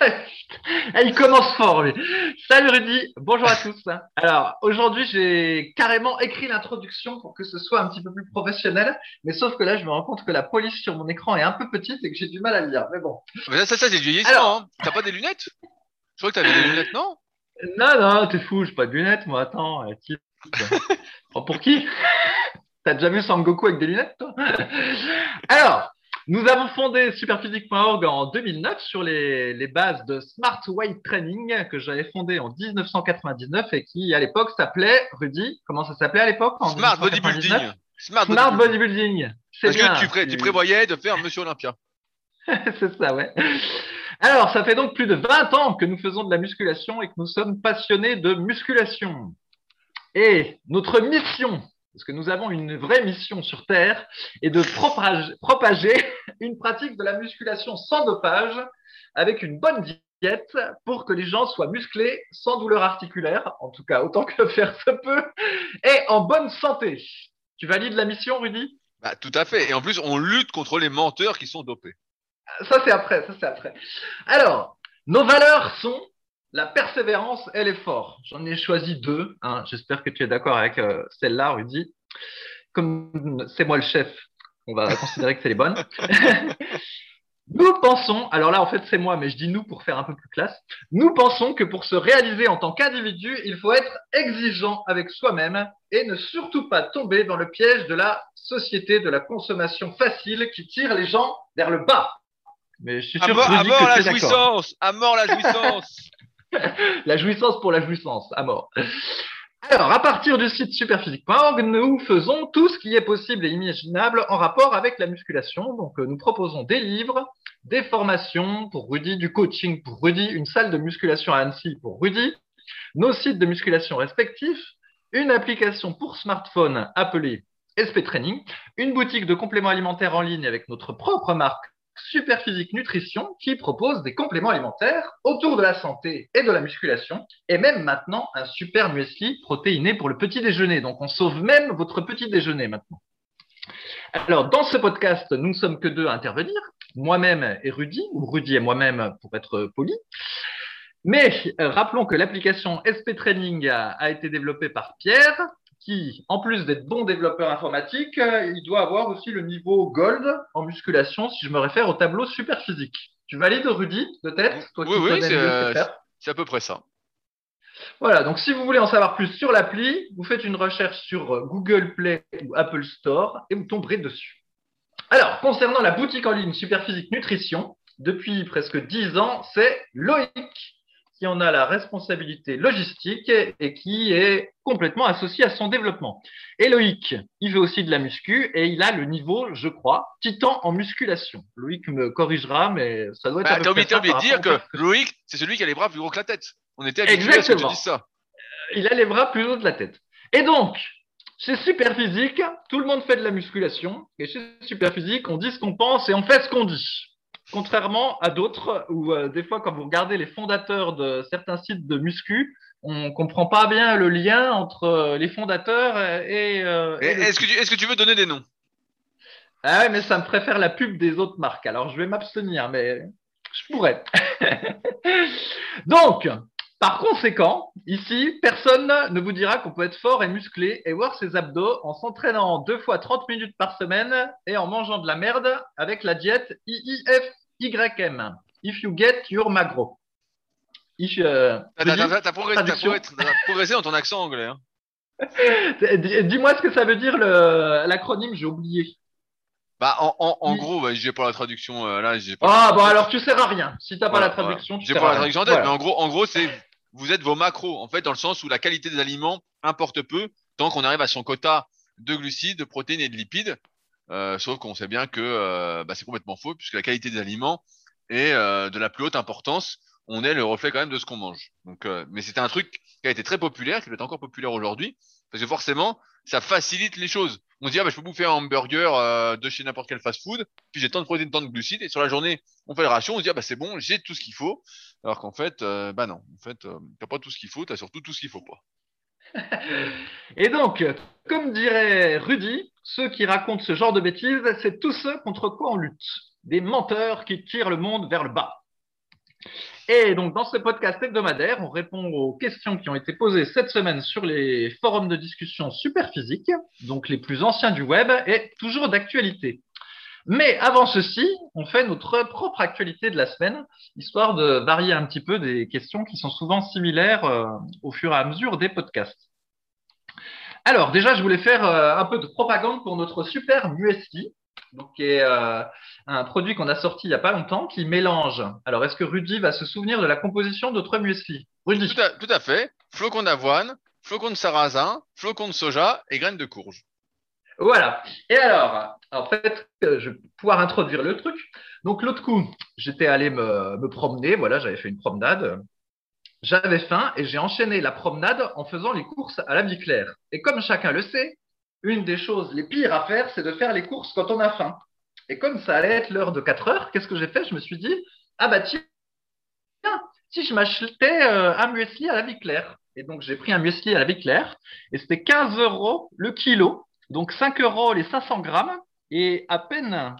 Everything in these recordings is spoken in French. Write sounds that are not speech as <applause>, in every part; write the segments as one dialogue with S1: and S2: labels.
S1: <laughs>
S2: Il commence fort, lui. Salut Rudy, bonjour à tous. Alors, aujourd'hui, j'ai carrément écrit l'introduction pour que ce soit un petit peu plus professionnel, mais sauf que là, je me rends compte que la police sur mon écran est un peu petite et que j'ai du mal à lire. Mais bon.
S1: ça, ça, c'est du vieillissement. Hein. T'as pas des lunettes? Je crois que t'avais des lunettes, non?
S2: Non, non, t'es fou, j'ai pas de lunettes, moi. Attends, <laughs> pour qui? T'as déjà vu Sangoku avec des lunettes, toi? Alors, nous avons fondé superphysique.org en 2009 sur les, bases de Smart Weight Training que j'avais fondé en 1999 et qui à l'époque s'appelait, Rudy, comment ça s'appelait à l'époque
S1: Smart Bodybuilding.
S2: Smart, Bodybuilding.
S1: Parce que tu, prévoyais de faire Monsieur Olympia. <laughs>
S2: C'est ça, ouais. Alors, ça fait donc plus de 20 ans que nous faisons de la musculation et que nous sommes passionnés de musculation. Et notre mission parce que nous avons une vraie mission sur Terre, et de propager <laughs> une pratique de la musculation sans dopage, avec une bonne diète, pour que les gens soient musclés sans douleur articulaire, en tout cas autant que faire se peut, et en bonne santé. Tu valides la mission, Rudy?
S1: Bah, Tout à fait. Et en plus, on lutte contre les menteurs qui sont dopés.
S2: Ça, c'est après. Ça, c'est après. Alors, nos valeurs sont la persévérance et l'effort. J'en ai choisi deux. Hein. J'espère que tu es d'accord avec euh, celle-là, Rudy. Comme c'est moi le chef, on va considérer que c'est les bonnes. <laughs> nous pensons, alors là en fait c'est moi, mais je dis nous pour faire un peu plus classe. Nous pensons que pour se réaliser en tant qu'individu, il faut être exigeant avec soi-même et ne surtout pas tomber dans le piège de la société de la consommation facile qui tire les gens vers le bas.
S1: Mais je suis sûr à mort, la jouissance, à mort la jouissance. <laughs> <laughs>
S2: la jouissance pour la jouissance, à mort. Alors, à partir du site superphysique.org, nous faisons tout ce qui est possible et imaginable en rapport avec la musculation. Donc, euh, nous proposons des livres, des formations pour Rudy, du coaching pour Rudy, une salle de musculation à Annecy pour Rudy, nos sites de musculation respectifs, une application pour smartphone appelée SP Training, une boutique de compléments alimentaires en ligne avec notre propre marque Superphysique Nutrition qui propose des compléments alimentaires autour de la santé et de la musculation et même maintenant un super muesli protéiné pour le petit déjeuner. Donc on sauve même votre petit déjeuner maintenant. Alors dans ce podcast, nous ne sommes que deux à intervenir, moi-même et Rudy, ou Rudy et moi-même pour être poli. Mais euh, rappelons que l'application SP Training a été développée par Pierre, qui, en plus d'être bon développeur informatique, euh, il doit avoir aussi le niveau gold en musculation si je me réfère au tableau super physique. Tu valides, Rudy, de tête
S1: Oui, oui, euh, c'est à peu près ça.
S2: Voilà, donc si vous voulez en savoir plus sur l'appli, vous faites une recherche sur euh, Google Play ou Apple Store et vous tomberez dessus. Alors, concernant la boutique en ligne Superphysique Nutrition, depuis presque 10 ans, c'est Loïc qui en a la responsabilité logistique et qui est complètement associé à son développement. Et Loïc, il fait aussi de la muscu et il a le niveau, je crois, titan en musculation. Loïc me corrigera, mais ça doit être.
S1: Bah, T'as oublié, de dire que Loïc, c'est celui qui a les bras plus gros que la tête. On était habitué à ce que tu ça.
S2: Il a les bras plus hauts que la tête. Et donc, chez Superphysique, tout le monde fait de la musculation. Et chez Superphysique, on dit ce qu'on pense et on fait ce qu'on dit. Contrairement à d'autres où euh, des fois quand vous regardez les fondateurs de certains sites de muscu, on comprend pas bien le lien entre euh, les fondateurs et.
S1: Euh, est-ce que, tu, est que tu veux donner des noms?
S2: Ah ouais, mais ça me préfère la pub des autres marques. Alors je vais m'abstenir, mais je pourrais. <laughs> Donc, par conséquent, ici, personne ne vous dira qu'on peut être fort et musclé et voir ses abdos en s'entraînant deux fois 30 minutes par semaine et en mangeant de la merde avec la diète IIF YM. If you get your magro.
S1: Euh, t'as progressé, dans ton accent anglais. Hein. <laughs>
S2: Dis-moi ce que ça veut dire l'acronyme, j'ai oublié.
S1: Bah, en, gros, bah, j'ai pas la traduction euh, là.
S2: ah, bon, alors tu sers à rien. Si t'as pas la traduction, tu
S1: J'ai pas la traduction en tête, mais en gros, en gros, c'est vous êtes vos macros, en fait, dans le sens où la qualité des aliments importe peu tant qu'on arrive à son quota de glucides, de protéines et de lipides. Euh, sauf qu'on sait bien que euh, bah, c'est complètement faux, puisque la qualité des aliments est euh, de la plus haute importance. On est le reflet quand même de ce qu'on mange. Donc, mais c'était un truc qui a été très populaire, qui est encore populaire aujourd'hui, parce que forcément, ça facilite les choses. On se dit, ah, bah, je peux bouffer un hamburger euh, de chez n'importe quel fast-food, puis j'ai tant de protéines, tant de glucides, et sur la journée, on fait le ration, on se dit, ah, bah, c'est bon, j'ai tout ce qu'il faut. Alors qu'en fait, euh, bah non, en fait, euh, t'as pas tout ce qu'il faut, t'as surtout tout ce qu'il faut pas.
S2: Et donc, comme dirait Rudy, ceux qui racontent ce genre de bêtises, c'est tous ceux contre quoi on lutte. Des menteurs qui tirent le monde vers le bas. Et donc, dans ce podcast hebdomadaire, on répond aux questions qui ont été posées cette semaine sur les forums de discussion Superphysique, donc les plus anciens du web et toujours d'actualité. Mais avant ceci, on fait notre propre actualité de la semaine, histoire de varier un petit peu des questions qui sont souvent similaires euh, au fur et à mesure des podcasts. Alors, déjà, je voulais faire euh, un peu de propagande pour notre super muesli, donc qui est euh, un produit qu'on a sorti il n'y a pas longtemps, qui mélange. Alors, est-ce que Rudy va se souvenir de la composition de notre muesli Rudy
S1: Tout à, tout à fait. Flocons d'avoine, flocons de sarrasin, flocons de soja et graines de courge.
S2: Voilà. Et alors, en fait, euh, je vais pouvoir introduire le truc. Donc, l'autre coup, j'étais allé me, me promener. Voilà, j'avais fait une promenade. J'avais faim et j'ai enchaîné la promenade en faisant les courses à la vie claire. Et comme chacun le sait, une des choses les pires à faire, c'est de faire les courses quand on a faim. Et comme ça allait être l'heure de 4 heures, qu'est-ce que j'ai fait? Je me suis dit, ah bah tiens, si je m'achetais euh, un muesli à la vie claire. Et donc j'ai pris un muesli à la vie claire et c'était 15 euros le kilo. Donc 5 euros les 500 grammes. Et à peine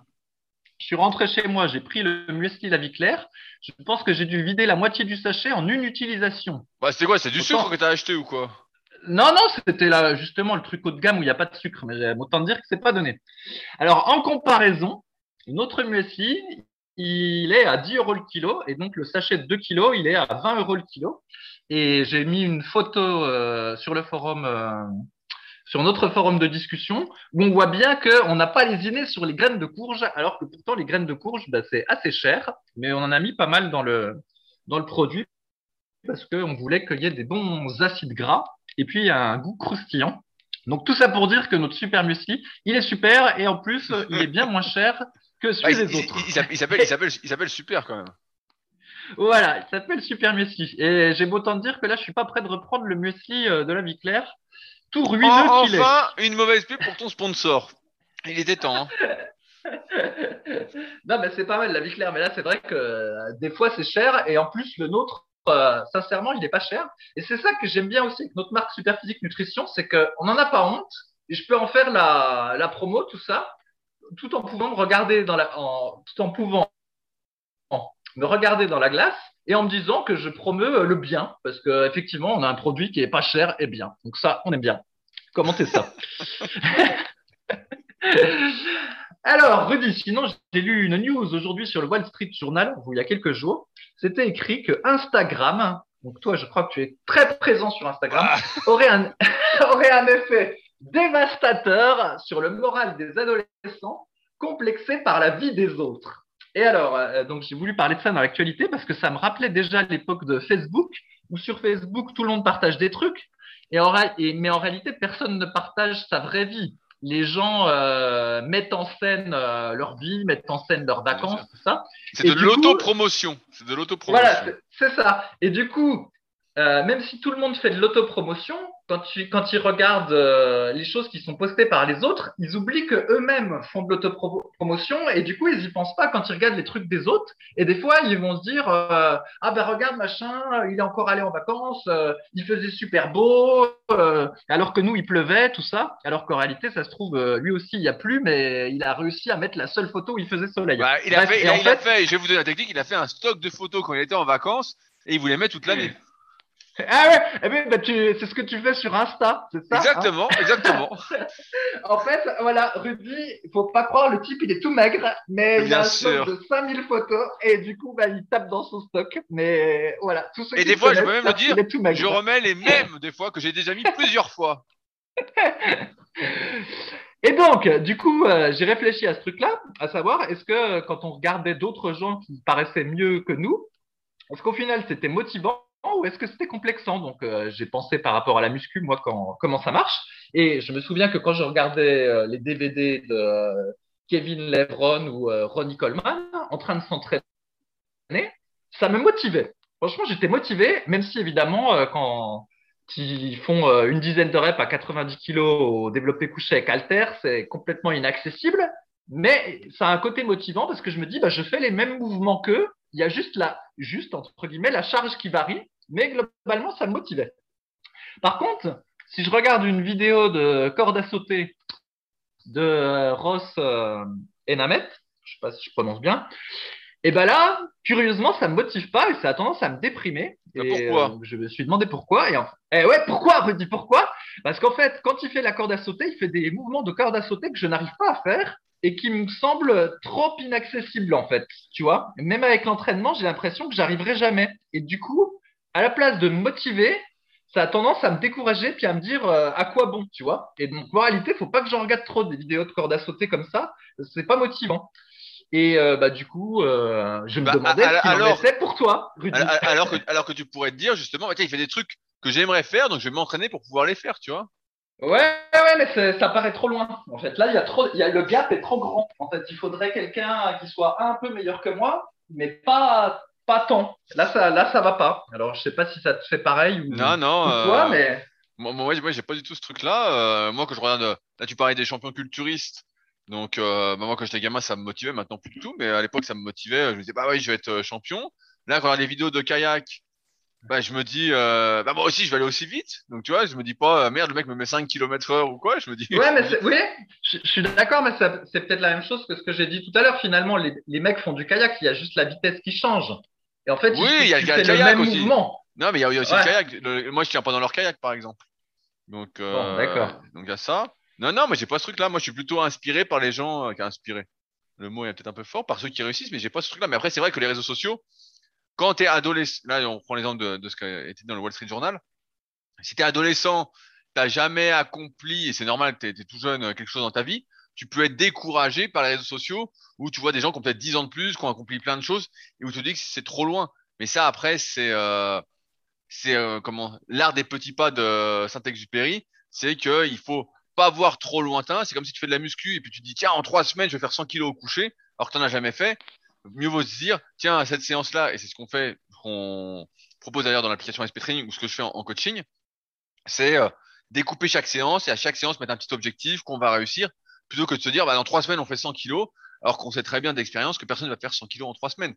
S2: je suis rentré chez moi, j'ai pris le muesli la vie claire. Je pense que j'ai dû vider la moitié du sachet en une utilisation.
S1: Bah, c'est quoi C'est du sucre que t'as acheté ou quoi?
S2: Non, non, c'était là justement le truc haut de gamme où il n'y a pas de sucre, mais autant dire que c'est pas donné. Alors en comparaison, notre muesli, il est à 10 euros le kilo, et donc le sachet de 2 kilos, il est à 20 euros le kilo. Et j'ai mis une photo euh, sur le forum euh, sur notre forum de discussion où on voit bien qu'on n'a pas lésiné sur les graines de courge, alors que pourtant les graines de courge, bah, c'est assez cher, mais on en a mis pas mal dans le, dans le produit parce qu'on voulait qu'il y ait des bons acides gras et puis un goût croustillant. Donc tout ça pour dire que notre super muesli, il est super et en plus, il est bien moins cher que celui
S1: Ah,
S2: des
S1: il-
S2: autres.
S1: il <laughs> s'appelle- il s'appelle- super quand même.
S2: Voilà, il s'appelle Super Muesli. Et j'ai beau temps de dire que là, je suis pas prêt de reprendre le muesli euh, de la vie claire. Tout ruineux
S1: En-
S2: qu'il est.
S1: enfin, une mauvaise pub pour ton sponsor. Il était temps. hein. <laughs>
S2: non, mais c'est pas mal la vie claire. Mais là, c'est vrai que euh, des fois, c'est cher. Et en plus, le nôtre, euh, sincèrement, il est pas cher. Et c'est ça que j'aime bien aussi avec notre marque Superphysique Nutrition, c'est qu'on n'en a pas honte. Et je peux en faire la, la promo, tout ça, tout en pouvant me regarder dans la, en, tout en pouvant me regarder dans la glace et en me disant que je promeus euh, le bien, parce que effectivement, on a un produit qui est pas cher et bien. Donc ça, on aime bien. Commentez ça. <laughs> Alors, Rudy, sinon, j'ai lu une news aujourd'hui sur le Wall Street Journal, où il y a quelques jours. C'était écrit que Instagram, donc toi, je crois que tu es très présent sur Instagram,
S1: Ah,
S2: aurait un, <laughs> aurait un effet dévastateur sur le moral des adolescents complexés par la vie des autres. Et alors, euh, donc j'ai voulu parler de ça dans l'actualité parce que ça me rappelait déjà l'époque de Facebook, où sur Facebook, tout le monde partage des trucs, et en, et- mais en réalité, personne ne partage sa vraie vie. Les gens euh, mettent en scène euh, leur vie, mettent en scène leurs vacances, tout ça.
S1: c'est de l'autopromotion. C'est de l'autopromotion.
S2: Voilà, c'est- ça. Et du coup, euh, même si tout le monde fait de l'autopromotion, quand, tu, quand ils regardent euh, les choses qui sont postées par les autres, ils oublient que eux-mêmes font de l'autopromotion et du coup, ils y pensent pas quand ils regardent les trucs des autres. Et des fois, ils vont se dire euh, Ah ben regarde, machin, il est encore allé en vacances, euh, il faisait super beau, alors que nous, il pleuvait, tout ça. Alors qu'en réalité, ça se trouve, lui aussi, il y a plu, mais il a réussi à mettre la seule photo où il faisait soleil.
S1: Bah, il a
S2: Bref,
S1: fait,
S2: et
S1: il a,
S2: en
S1: il a
S2: fait-
S1: fait, je vais vous donner la technique, il a fait un stock de photos quand il était en vacances et il voulait mettre toute l'année.
S2: Ah ouais, eh ben, bah, tu- c'est ce que tu fais sur Insta, c'est ça hein
S1: Exactement, exactement. <laughs>
S2: En fait, voilà, Rudy, il faut pas croire, le type, il est tout maigre, mais il
S1: Bien
S2: a un stock de 5000 photos et du coup, bah, il tape dans son stock. Mais voilà, tous ceux
S1: Et
S2: qui
S1: des fois, je peux même le dire,
S2: tout.
S1: Je remets les mêmes des fois que j'ai déjà mis plusieurs fois. <laughs>
S2: Et donc, du coup, euh, j'ai réfléchi à ce truc-là, à savoir, est-ce que quand on regardait d'autres gens qui paraissaient mieux que nous, est-ce qu'au final c'était motivant ou est-ce que c'était complexant? Donc, euh, j'ai pensé par rapport à la muscu, moi, quand, comment ça marche. Et je me souviens que quand je regardais euh, les DVD de euh, Kevin Levron ou euh, Ronnie Coleman en train de s'entraîner, ça me motivait. Franchement, j'étais motivé, même si évidemment, euh, quand qui font euh, une dizaine de reps à 90 kg au développé couché avec halter, c'est complètement inaccessible. Mais ça a un côté motivant parce que je me dis, bah, je fais les mêmes mouvements qu'eux. Il y a juste la, juste entre guillemets, la charge qui varie, mais globalement, ça me motivait. Par contre, si je regarde une vidéo de corde à sauter de euh, Ross euh, Enamet, je sais pas si je prononce bien, et ben là, curieusement, ça me motive pas et ça a tendance à me déprimer. Et
S1: pourquoi?
S2: Euh, Je me suis demandé pourquoi. Et en... eh ouais, pourquoi? Rudy, pourquoi? Parce qu'en fait, quand il fait la corde à sauter, il fait des mouvements de corde à sauter que je n'arrive pas à faire et qui me semblent trop inaccessibles en fait. Tu vois Même avec l'entraînement, j'ai l'impression que j'arriverai jamais. Et du coup, à la place de me motiver, ça a tendance à me décourager puis à me dire euh, à quoi bon, tu vois. Et donc, en réalité, faut pas que j'en regarde trop des vidéos de corde à sauter comme ça. C'est pas motivant. Et euh, bah, du coup, euh, je me
S1: Bah,
S2: demandais
S1: alors-
S2: ce qu'il en
S1: alors-
S2: était pour toi, Rudy.
S1: Alors, alors que, alors que tu pourrais te dire justement, bah, tiens, il fait des trucs que j'aimerais faire, donc je vais m'entraîner pour pouvoir les faire, tu vois.
S2: Ouais, ouais, mais ça paraît trop loin. En fait, là, il y a trop, il y a, le gap est trop grand. En fait, il faudrait quelqu'un qui soit un peu meilleur que moi, mais pas, pas tant. Là, ça, là, ça va pas. Alors, je sais pas si ça te fait pareil ou,
S1: Non, non.
S2: ou
S1: euh,
S2: quoi, mais
S1: Moi, moi, moi, j'ai pas du tout ce truc-là. Euh, moi, quand je regarde, là, tu parlais des champions culturistes. Donc, euh, bah, moi, quand j'étais gamin, ça me motivait. Maintenant, plus du tout. Mais à l'époque, ça me motivait. Je me disais, bah oui, je vais être champion. Là, quand je regarde les vidéos de kayak, bah, je me dis, euh, bah, moi aussi, je vais aller aussi vite. Donc, tu vois, je me dis pas, euh, merde, le mec me met 5 km heure ou quoi. Je me dis,
S2: ouais, mais oui, je, je suis d'accord, mais c'est peut-être la même chose que ce que j'ai dit tout à l'heure. Finalement, les, les mecs font du kayak, il y a juste la vitesse qui change. Et en fait,
S1: Oui, il y a le kayak
S2: même
S1: aussi.
S2: mouvement.
S1: non, mais il y a, il y a aussi
S2: Ouais.
S1: le kayak. Le- moi, je tiens pas dans leur kayak, par exemple. Donc, euh,
S2: Bon, d'accord.
S1: donc, il y a ça. Non, non, mais j'ai pas ce truc-là. Moi, je suis plutôt inspiré par les gens, euh, qui inspiré. Le mot est peut-être un peu fort par ceux qui réussissent, mais j'ai pas ce truc-là. Mais après, c'est vrai que les réseaux sociaux, quand t'es adolescent, là, on prend l'exemple de, de ce qui dit dans le Wall Street Journal. Si t'es adolescent, t'as jamais accompli, et c'est normal, t'es, t'es tout jeune, quelque chose dans ta vie, tu peux être découragé par les réseaux sociaux où tu vois des gens qui ont peut-être 10 ans de plus, qui ont accompli plein de choses, et où tu te dis que c'est trop loin. Mais ça, après, c'est, euh, euh, comment, l'art des petits pas de Saint-Exupéry, c'est que il faut pas voir trop lointain. C'est comme si tu fais de la muscu et puis tu te dis, tiens, en trois semaines, je vais faire 100 kilos au coucher, alors que t'en as jamais fait. Mieux vaut se dire, tiens, cette séance-là, et c'est ce qu'on fait, qu'on propose d'ailleurs dans l'application SP Training ou ce que je fais en, en coaching, c'est euh, découper chaque séance et à chaque séance mettre un petit objectif qu'on va réussir, plutôt que de se dire, bah, dans trois semaines, on fait 100 kilos, alors qu'on sait très bien d'expérience que personne ne va faire 100 kilos en trois semaines.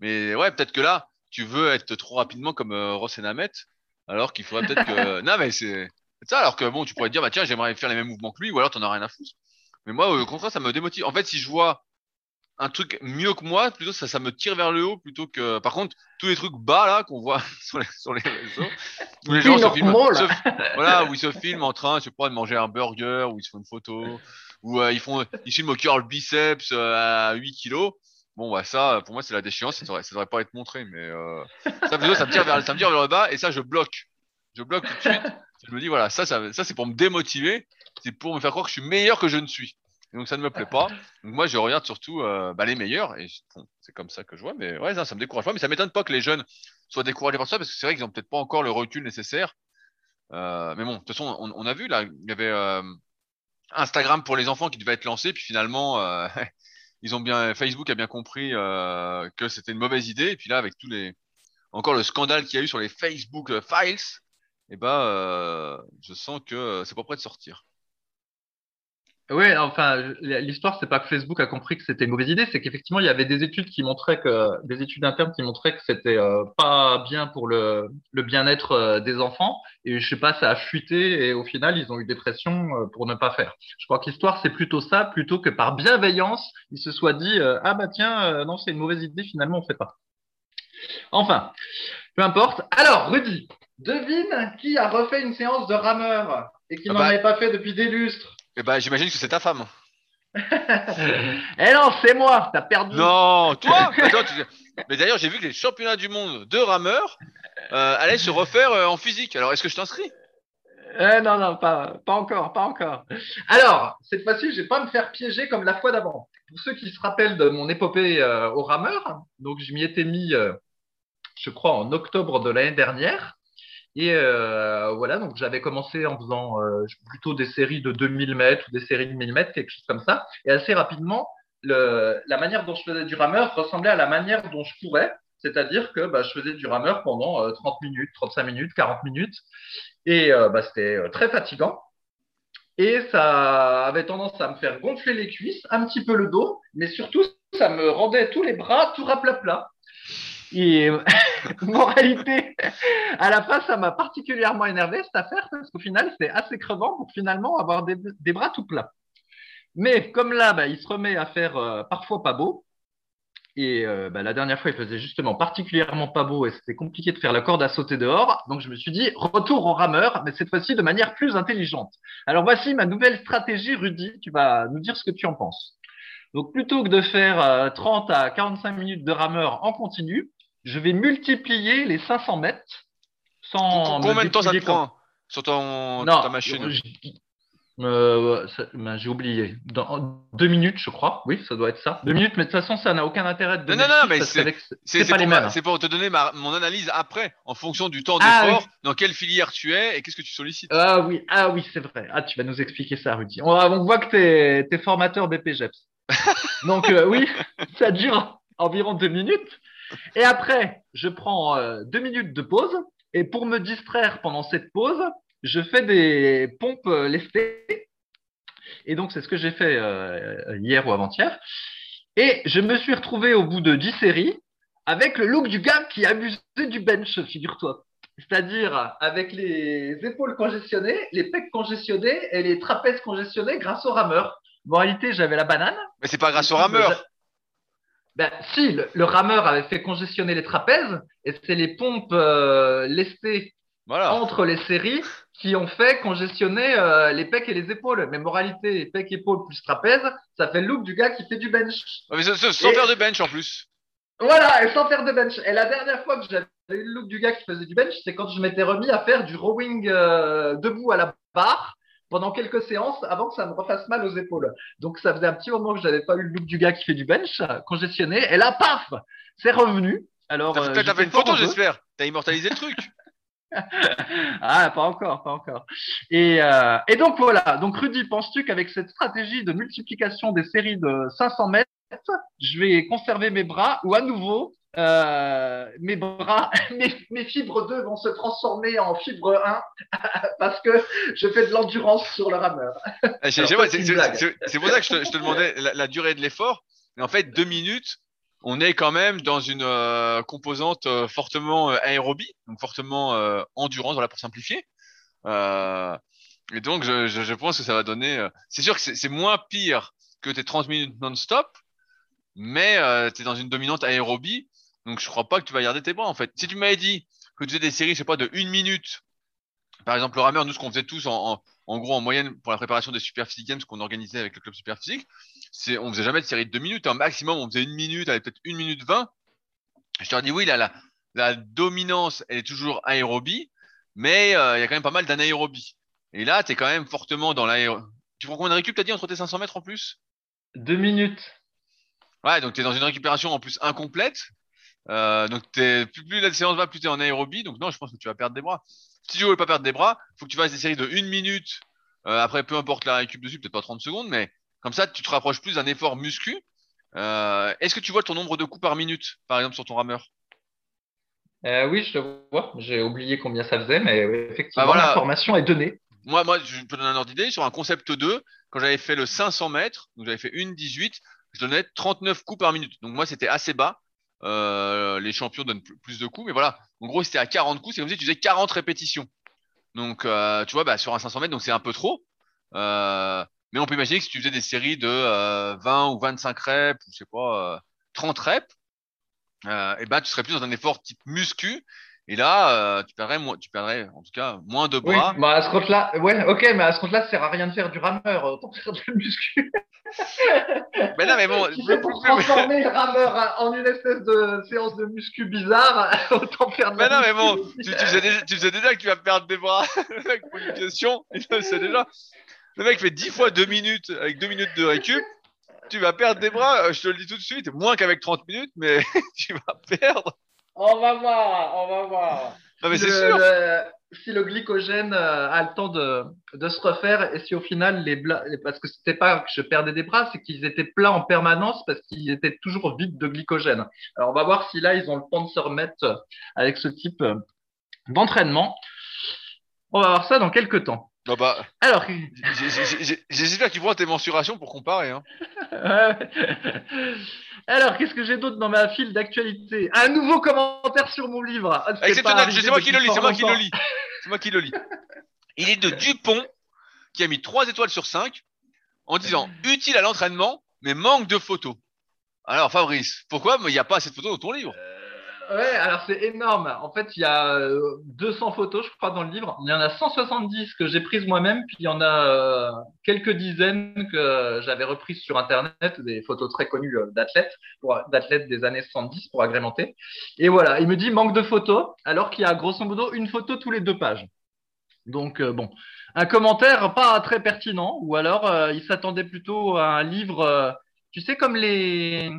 S1: Mais ouais, peut-être que là, tu veux être trop rapidement comme euh, Ross et Namet, alors qu'il faudrait peut-être que. <laughs> non, mais c'est c'est ça, alors que bon, tu pourrais te dire, bah tiens, j'aimerais faire les mêmes mouvements que lui, ou alors t'en as rien à foutre. Mais moi, au contraire, ça me démotive. En fait, si je vois un truc mieux que moi, plutôt ça, ça me tire vers le haut plutôt que. Par contre, tous les trucs bas là qu'on voit <laughs> sur les, sur les réseaux, où les gens se filment, se- voilà, où ils se filment en train, je sais pas, de manger un burger, où ils se font une photo, où euh, ils font, ils filment au curl biceps euh, à 8 kilos. Bon, bah ça, pour moi, c'est la déchéance, ça devrait, ça devrait pas être montré, mais euh, ça, plutôt, ça me tire vers, ça me tire vers le bas, et ça, je bloque. Je bloque tout de suite. Je me dis, voilà, ça, ça, ça c'est pour me démotiver, c'est pour me faire croire que je suis meilleur que je ne suis. Donc, ça ne me plaît pas. Donc, moi, je regarde surtout euh, bah, les meilleurs, et bon, c'est comme ça que je vois, mais ouais, ça, ça me décourage pas, mais ça m'étonne pas que les jeunes soient découragés par ça, parce que c'est vrai qu'ils ont peut-être pas encore le recul nécessaire. Euh, mais bon, de toute façon, on, on a vu, là, il y avait euh, Instagram pour les enfants qui devait être lancé, puis finalement, euh, <laughs> ils ont bien, Facebook a bien compris euh, que c'était une mauvaise idée, et puis là, avec tous les, encore le scandale qu'il y a eu sur les Facebook euh, Files, et bah, euh, je sens que euh, c'est pas prêt de sortir.
S2: Oui, enfin, l'histoire, c'est pas que Facebook a compris que c'était une mauvaise idée, c'est qu'effectivement, il y avait des études qui montraient que, des études internes qui montraient que c'était euh, pas bien pour le, le bien-être euh, des enfants. Et je sais pas, ça a fuité et au final, ils ont eu des pressions euh, pour ne pas faire. Je crois que l'histoire, c'est plutôt ça, plutôt que par bienveillance, ils se soient dit, euh, ah bah tiens, euh, non, c'est une mauvaise idée, finalement, on fait pas. Enfin, peu importe. Alors, Rudy, devine qui a refait une séance de rameur et qui
S1: Ah
S2: n'en
S1: bah.
S2: avait pas fait depuis des lustres?
S1: Et bah, j'imagine que c'est ta femme. <laughs>
S2: Eh non, c'est moi, t'as perdu.
S1: Non, toi <laughs> tu- Mais d'ailleurs, j'ai vu que les championnats du monde de rameurs euh, allaient se refaire euh, en physique. Alors, est-ce que je t'inscris?
S2: Eh non, non, pas, pas encore, pas encore. Alors, cette fois-ci, je vais pas me faire piéger comme la fois d'avant. Pour ceux qui se rappellent de mon épopée euh, au rameur, donc je m'y étais mis, euh, je crois, en octobre de l'année dernière. Et euh, voilà, donc j'avais commencé en faisant euh, plutôt des séries de 2000 mètres ou des séries de 1000 mètres, quelque chose comme ça. Et assez rapidement, la manière dont je faisais du rameur ressemblait à la manière dont je courais. C'est-à-dire que bah, je faisais du rameur pendant 30 minutes, 35 minutes, 40 minutes. Et bah, c'était très fatigant. Et ça avait tendance à me faire gonfler les cuisses, un petit peu le dos, mais surtout, ça me rendait tous les bras tout raplapla. Et <laughs> moralité, à la fin, ça m'a particulièrement énervé cette affaire parce qu'au final, c'est assez crevant pour finalement avoir des, bras tout plats. Mais comme là, bah, il se remet à faire euh, parfois pas beau. Et euh, bah, la dernière fois, il faisait justement particulièrement pas beau et c'était compliqué de faire la corde à sauter dehors. Donc je me suis dit, retour au rameur, mais cette fois-ci de manière plus intelligente. Alors voici ma nouvelle stratégie, Rudy. Tu vas nous dire ce que tu en penses. Donc plutôt que de faire 30 euh, à 45 minutes de rameur en continu, je vais multiplier les 500 mètres
S1: sans. Combien de temps ça te prend sur ton, ta machine?
S2: euh, ben, J'ai oublié. Dans deux minutes, je crois. Oui, ça doit être ça. Deux minutes, mais de toute façon, ça n'a aucun intérêt de.
S1: Non, non, non, mais c'est pas les mêmes. C'est pour te donner mon analyse après, en fonction du temps ah d'effort, dans quelle filière tu es et qu'est-ce que tu sollicites.
S2: Ah oui, ah oui, c'est vrai. Ah, tu vas nous expliquer ça, Rudy. On, voit que tu es, formateur BPGEPS. Donc euh, oui, <laughs> ça dure environ deux minutes. Et après, je prends euh, deux minutes de pause. Et pour me distraire pendant cette pause, je fais des pompes euh, lestées. Et donc, c'est ce que j'ai fait euh, hier ou avant-hier. Et je me suis retrouvé au bout de dix séries avec le look du gars qui abusait du bench, figure-toi. C'est-à-dire avec les épaules congestionnées, les pecs congestionnés et les trapèzes congestionnés grâce au rameur. en réalité, j'avais la banane.
S1: Mais c'est pas grâce au rameur.
S2: Ben, si, le, rameur avait fait congestionner les trapèzes et c'est les pompes euh, lestées entre les séries qui ont fait congestionner euh, les pecs et les épaules. Mais moralité, pecs, épaules plus trapèze, ça fait le look du gars qui fait du bench.
S1: sans faire de bench en plus.
S2: Voilà, et sans faire de bench. Et la dernière fois que j'avais eu le look du gars qui faisait du bench, c'est quand je m'étais remis à faire du rowing euh, debout à la barre pendant quelques séances avant que ça me refasse mal aux épaules. Donc ça faisait un petit moment que je n'avais pas eu le look du gars qui fait du bench, congestionné, et là, paf, c'est revenu. Alors,
S1: t'as euh, fait une photo, j'espère. T'as immortalisé le truc. <laughs>
S2: ah, pas encore, pas encore. Et, euh, et donc voilà. Donc Rudy, penses-tu qu'avec cette stratégie de multiplication des séries de 500 mètres, je vais conserver mes bras ou à nouveau euh, mes bras, <laughs> mes, fibres 2 vont se transformer en fibre 1 <laughs> parce que je fais de l'endurance sur le rameur.
S1: C'est pour ça que je te, demandais la, durée de l'effort. En fait, deux minutes, on est quand même dans une euh, composante euh, fortement aérobie, donc fortement endurance, voilà pour simplifier. et donc, je, je, pense que ça va donner. c'est sûr que c'est moins pire que tes 30 minutes non-stop, mais tu es dans une dominante aérobie donc, je crois pas que tu vas garder tes bras, en fait. Si tu m'avais dit que tu faisais des séries, je sais pas, de une minute, par exemple, le rameur, nous, ce qu'on faisait tous en, en, gros, en moyenne, pour la préparation des Super Physique Games, qu'on organisait avec le club Super Physique, c'est, on faisait jamais de série de deux minutes. Un maximum, on faisait une minute, avait peut-être une minute vingt. Je te dis, oui, là, la, la dominance, elle est toujours aérobie, mais euh, il y a quand même pas mal d'anaérobie. Et là, tu es quand même fortement dans l'aérobie. Tu prends combien de récup, t'as dit, entre tes 500 mètres en plus?
S2: Deux minutes.
S1: Ouais, donc tu es dans une récupération en plus incomplète. Euh, donc plus, plus, la séance va, plus tu es en aérobie. Donc non, je pense que tu vas perdre des bras. Si tu veux pas perdre des bras, faut que tu fasses des séries de 1 minute. Euh, après, peu importe la récup dessus, peut-être pas 30 secondes, mais comme ça, tu te rapproches plus d'un effort muscu. Euh, Est-ce que tu vois ton nombre de coups par minute, par exemple, sur ton rameur?
S2: Oui, je le vois. J'ai oublié combien ça faisait, mais effectivement, bah l'information est donnée.
S1: Moi, moi, je peux donner un ordre d'idée. Sur un concept 2, quand j'avais fait le 500 mètres, donc j'avais fait une 18, je donnais 39 coups par minute. Donc moi, c'était assez bas. Euh, les champions donnent plus de coups, mais voilà. En gros, c'était à 40 coups, c'est comme si tu faisais 40 répétitions. Donc, euh, tu vois, bah, sur un 500 mètres, c'est un peu trop. Euh, mais on peut imaginer que si tu faisais des séries de 20 ou 25 reps, ou je sais pas, 30 reps, et ben, tu serais plus dans un effort type muscu et là, euh, tu perdrais moins, tu perdrais en tout cas moins de bras.
S2: Oui, bah à ce compte-là, ouais, ok, mais à ce compte-là, ça sert à rien de faire du rameur, autant faire du muscu. <laughs>
S1: mais non, mais bon, <laughs>
S2: pour transformer le rameur en une espèce de séance de muscu bizarre, <laughs> autant faire de
S1: Mais non, mais bon, tu, tu, sais déjà, tu sais déjà que tu vas perdre des bras. avec une question, il sait déjà. Le mec fait 10 fois 2 minutes avec 2 minutes de récup. Tu vas perdre des bras, euh, je te le dis tout de suite, moins qu'avec 30 minutes, mais tu vas perdre.
S2: On va voir, on va voir.
S1: Non, mais c'est sûr.
S2: si le glycogène euh, a le temps de, de, se refaire et si au final les parce que c'était pas que je perdais des bras, c'est qu'ils étaient plats en permanence parce qu'ils étaient toujours vides de glycogène. Alors on va voir si là ils ont le temps de se remettre avec ce type d'entraînement. On va voir ça dans quelques temps.
S1: Bah bah,
S2: Alors,
S1: j'espère qu'ils vont tes mensurations pour comparer. Hein. <laughs>
S2: Alors, qu'est-ce que j'ai d'autre dans ma file d'actualité? Un nouveau commentaire sur mon livre.
S1: Ah, Exceptionnel, <laughs> c'est moi qui le lis, c'est moi qui le lis. C'est moi qui le lis. Il est de Dupont, qui a mis 3 étoiles sur 5, en disant <laughs> utile à l'entraînement, mais manque de photos. Alors, Fabrice, pourquoi il n'y a pas assez de photos dans ton livre?
S2: Ouais, alors c'est énorme. En fait, il y a 200 euh, photos, je crois, dans le livre. Il y en a 170 que j'ai prises moi-même, puis il y en a euh, quelques dizaines que j'avais reprises sur Internet, des photos très connues euh, d'athlètes, d'athlètes des années 70 pour agrémenter. Et voilà, il me dit manque de photos, alors qu'il y a grosso modo une photo tous les deux pages. Donc bon, un commentaire pas très pertinent, ou alors il s'attendait plutôt à un livre, tu sais, comme les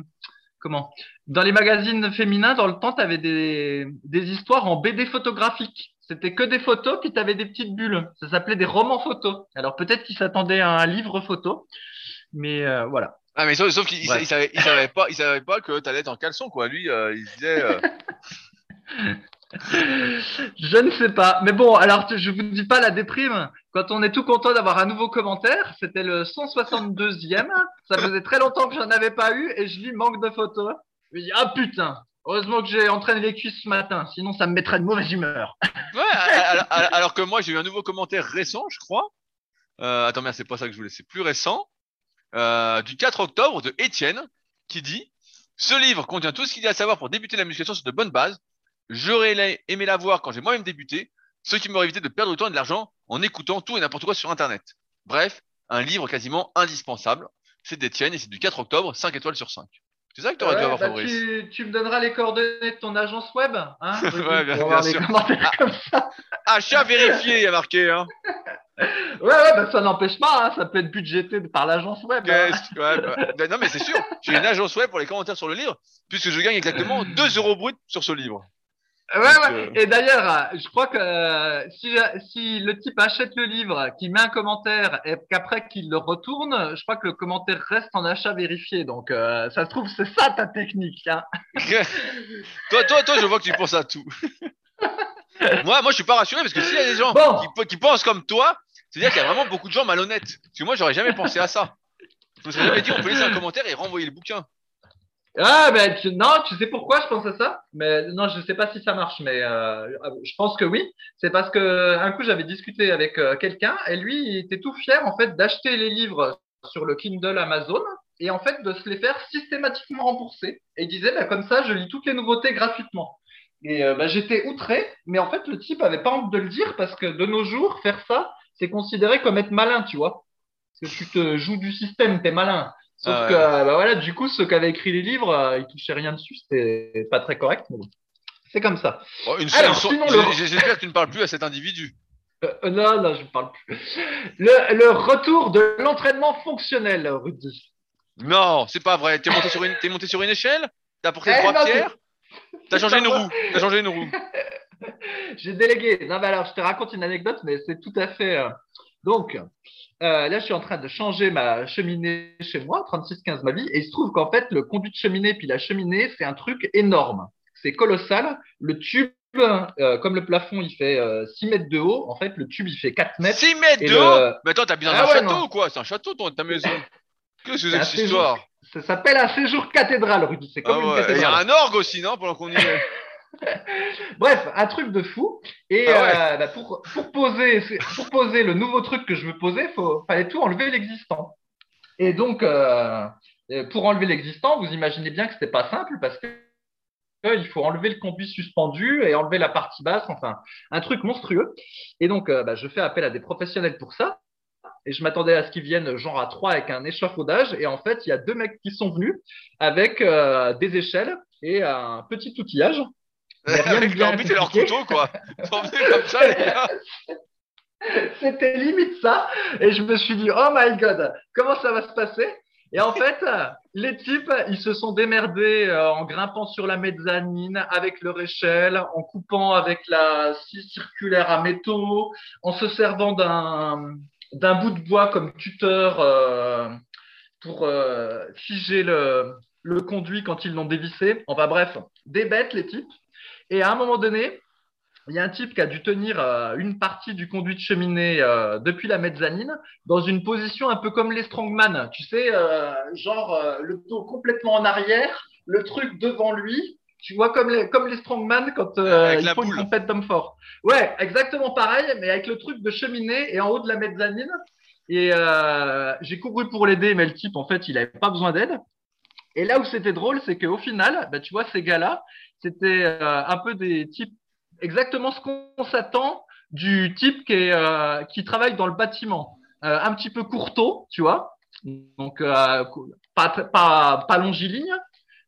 S2: comment? Dans les magazines féminins, dans le temps, tu avais des, des histoires en BD photographique. C'était que des photos, puis tu avais des petites bulles. Ça s'appelait des romans photos. Alors peut-être qu'ils s'attendaient à un livre photo, mais euh, voilà.
S1: Ah mais sauf, qu'il ne savait, il savait, pas, il savait pas que t'allais être en caleçon quoi. Lui, euh, il disait. Euh, <laughs>
S2: je ne sais pas. Mais bon, alors je vous dis pas la déprime. Quand on est tout content d'avoir un nouveau commentaire, c'était le 162e. Ça faisait très longtemps que j'en avais pas eu et je lis manque de photos. Je dis, ah putain, heureusement que j'ai entraîné les cuisses ce matin, sinon ça me mettrait de mauvaise humeur.
S1: Alors, que moi j'ai eu un nouveau commentaire récent, je crois. Euh, attends, mais c'est pas ça que je voulais, c'est plus récent. Euh, du 4 octobre de Étienne qui dit Ce livre contient tout ce qu'il y a à savoir pour débuter la musculation sur de bonnes bases. J'aurais aimé la voir quand j'ai moi-même débuté, ce qui m'aurait évité de perdre autant de l'argent en écoutant tout et n'importe quoi sur Internet. Bref, un livre quasiment indispensable. C'est d'Étienne et c'est du 4 octobre, 5 étoiles sur 5. C'est ça que tu aurais dû avoir, bah, Fabrice.
S2: Tu, me donneras les coordonnées de ton agence web hein, <laughs>
S1: Ouais, bien, sûr. Ah, achat vérifié, il y a marqué. Hein. <laughs>
S2: ouais, ouais, bah, ça n'empêche pas, hein, ça peut être budgété par l'agence web. Hein.
S1: Ouais, non, mais c'est sûr, j'ai une agence web pour les commentaires sur le livre, puisque je gagne exactement <laughs> 2 euros brut sur ce livre.
S2: Ouais, ouais. Euh, Et d'ailleurs, je crois que euh, si, si, le type achète le livre, qu'il met un commentaire et qu'après qu'il le retourne, je crois que le commentaire reste en achat vérifié. Donc, euh, ça se trouve, c'est ça ta technique. Hein. <laughs>
S1: toi, toi, toi, je vois que tu penses à tout. <laughs> moi, moi, je suis pas rassuré parce que s'il y a des gens qui, qui, pensent comme toi, c'est-à-dire qu'il y a vraiment beaucoup de gens malhonnêtes. Parce que moi, j'aurais jamais pensé à ça. Je me serais jamais dit, on peut laisser un commentaire et renvoyer le bouquin.
S2: Ah, ben, non, tu sais pourquoi je pense à ça? Mais non, je sais pas si ça marche, mais euh, je pense que oui. C'est parce que un coup, j'avais discuté avec euh, quelqu'un et lui, il était tout fier en fait d'acheter les livres sur le Kindle Amazon et en fait de se les faire systématiquement rembourser. Et il disait, ben, comme ça, je lis toutes les nouveautés gratuitement. Et euh, ben, j'étais outré, mais en fait, le type avait pas honte de le dire parce que de nos jours, faire ça, c'est considéré comme être malin, tu vois. Parce que tu te joues du système, t'es malin. Sauf ah que, bah voilà, du coup, ceux qui avaient écrit les livres, euh, ils touchaient rien dessus, c'était pas très correct, mais bon. C'est comme ça.
S1: J'espère que tu ne parles plus à cet individu. <laughs>
S2: Euh, euh, non, non, je ne parle plus. Le, le retour de l'entraînement fonctionnel, Rudy.
S1: Non, c'est pas vrai. T'es monté sur une, es monté sur une échelle? T'as porté eh trois pierres? T'as changé une roue T'as changé une roue <laughs>
S2: J'ai délégué. Non, mais alors, je te raconte une anecdote, mais c'est tout à fait. Donc, euh, là, je suis en train de changer ma cheminée chez moi, 3615 ma vie, et il se trouve qu'en fait, le conduit de cheminée puis la cheminée, c'est un truc énorme. C'est colossal. Le tube, euh, comme le plafond, il fait 6 euh, mètres de haut. En fait, le tube, il fait 4 mètres.
S1: 6 mètres de haut? Mais attends, t'as bien ah un château ou quoi? C'est un château, ton, ta maison <laughs> Qu'est-ce que c'est cette histoire?
S2: Ça s'appelle un séjour cathédral, Rudy. C'est comme ah une cathédrale. Il
S1: y a un orgue aussi, non Pendant qu'on y est. <laughs>
S2: Bref, un truc de fou. Et ah euh, bah, pour, poser, pour poser le nouveau truc que je veux poser, il fallait tout enlever l'existant. Et donc, euh, pour enlever l'existant, vous imaginez bien que ce n'était pas simple parce que il faut enlever le conduit suspendu et enlever la partie basse, enfin, un truc monstrueux. Et donc, euh, bah, je fais appel à des professionnels pour ça. Et je m'attendais à ce qu'ils viennent genre à trois avec un échafaudage. Et en fait, il y a deux mecs qui sont venus avec des échelles et un petit outillage.
S1: Avec leur but et leur couteau, quoi. comme ça, les gars. <laughs>
S2: C'était limite ça. Et je me suis dit, oh my god, comment ça va se passer? Et en fait, <laughs> les types, ils se sont démerdés euh, en grimpant sur la mezzanine avec leur échelle, en coupant avec la scie circulaire à métaux, en se servant d'un d'un bout de bois comme tuteur euh, pour euh, figer le, le conduit quand ils l'ont dévissé. Enfin bref, des bêtes les types. Et à un moment donné, il y a un type qui a dû tenir euh, une partie du conduit de cheminée euh, depuis la mezzanine dans une position un peu comme les strongman, tu sais, euh, genre le dos complètement en arrière, le truc devant lui. Tu vois comme les comme les strongman quand euh,
S1: Avec
S2: il
S1: la
S2: faut une
S1: boule.
S2: compète d'homme fort. Ouais, exactement pareil, mais avec le truc de cheminée et en haut de la mezzanine. Et j'ai couru pour l'aider, mais le type en fait il avait pas besoin d'aide. Et là où c'était drôle, c'est qu'au final, bah, tu vois ces gars-là, c'était euh, un peu des types exactement ce qu'on s'attend du type qui, euh, travaille dans le bâtiment. Euh, un petit peu courteau, tu vois. Donc, pas, pas, pas longiligne.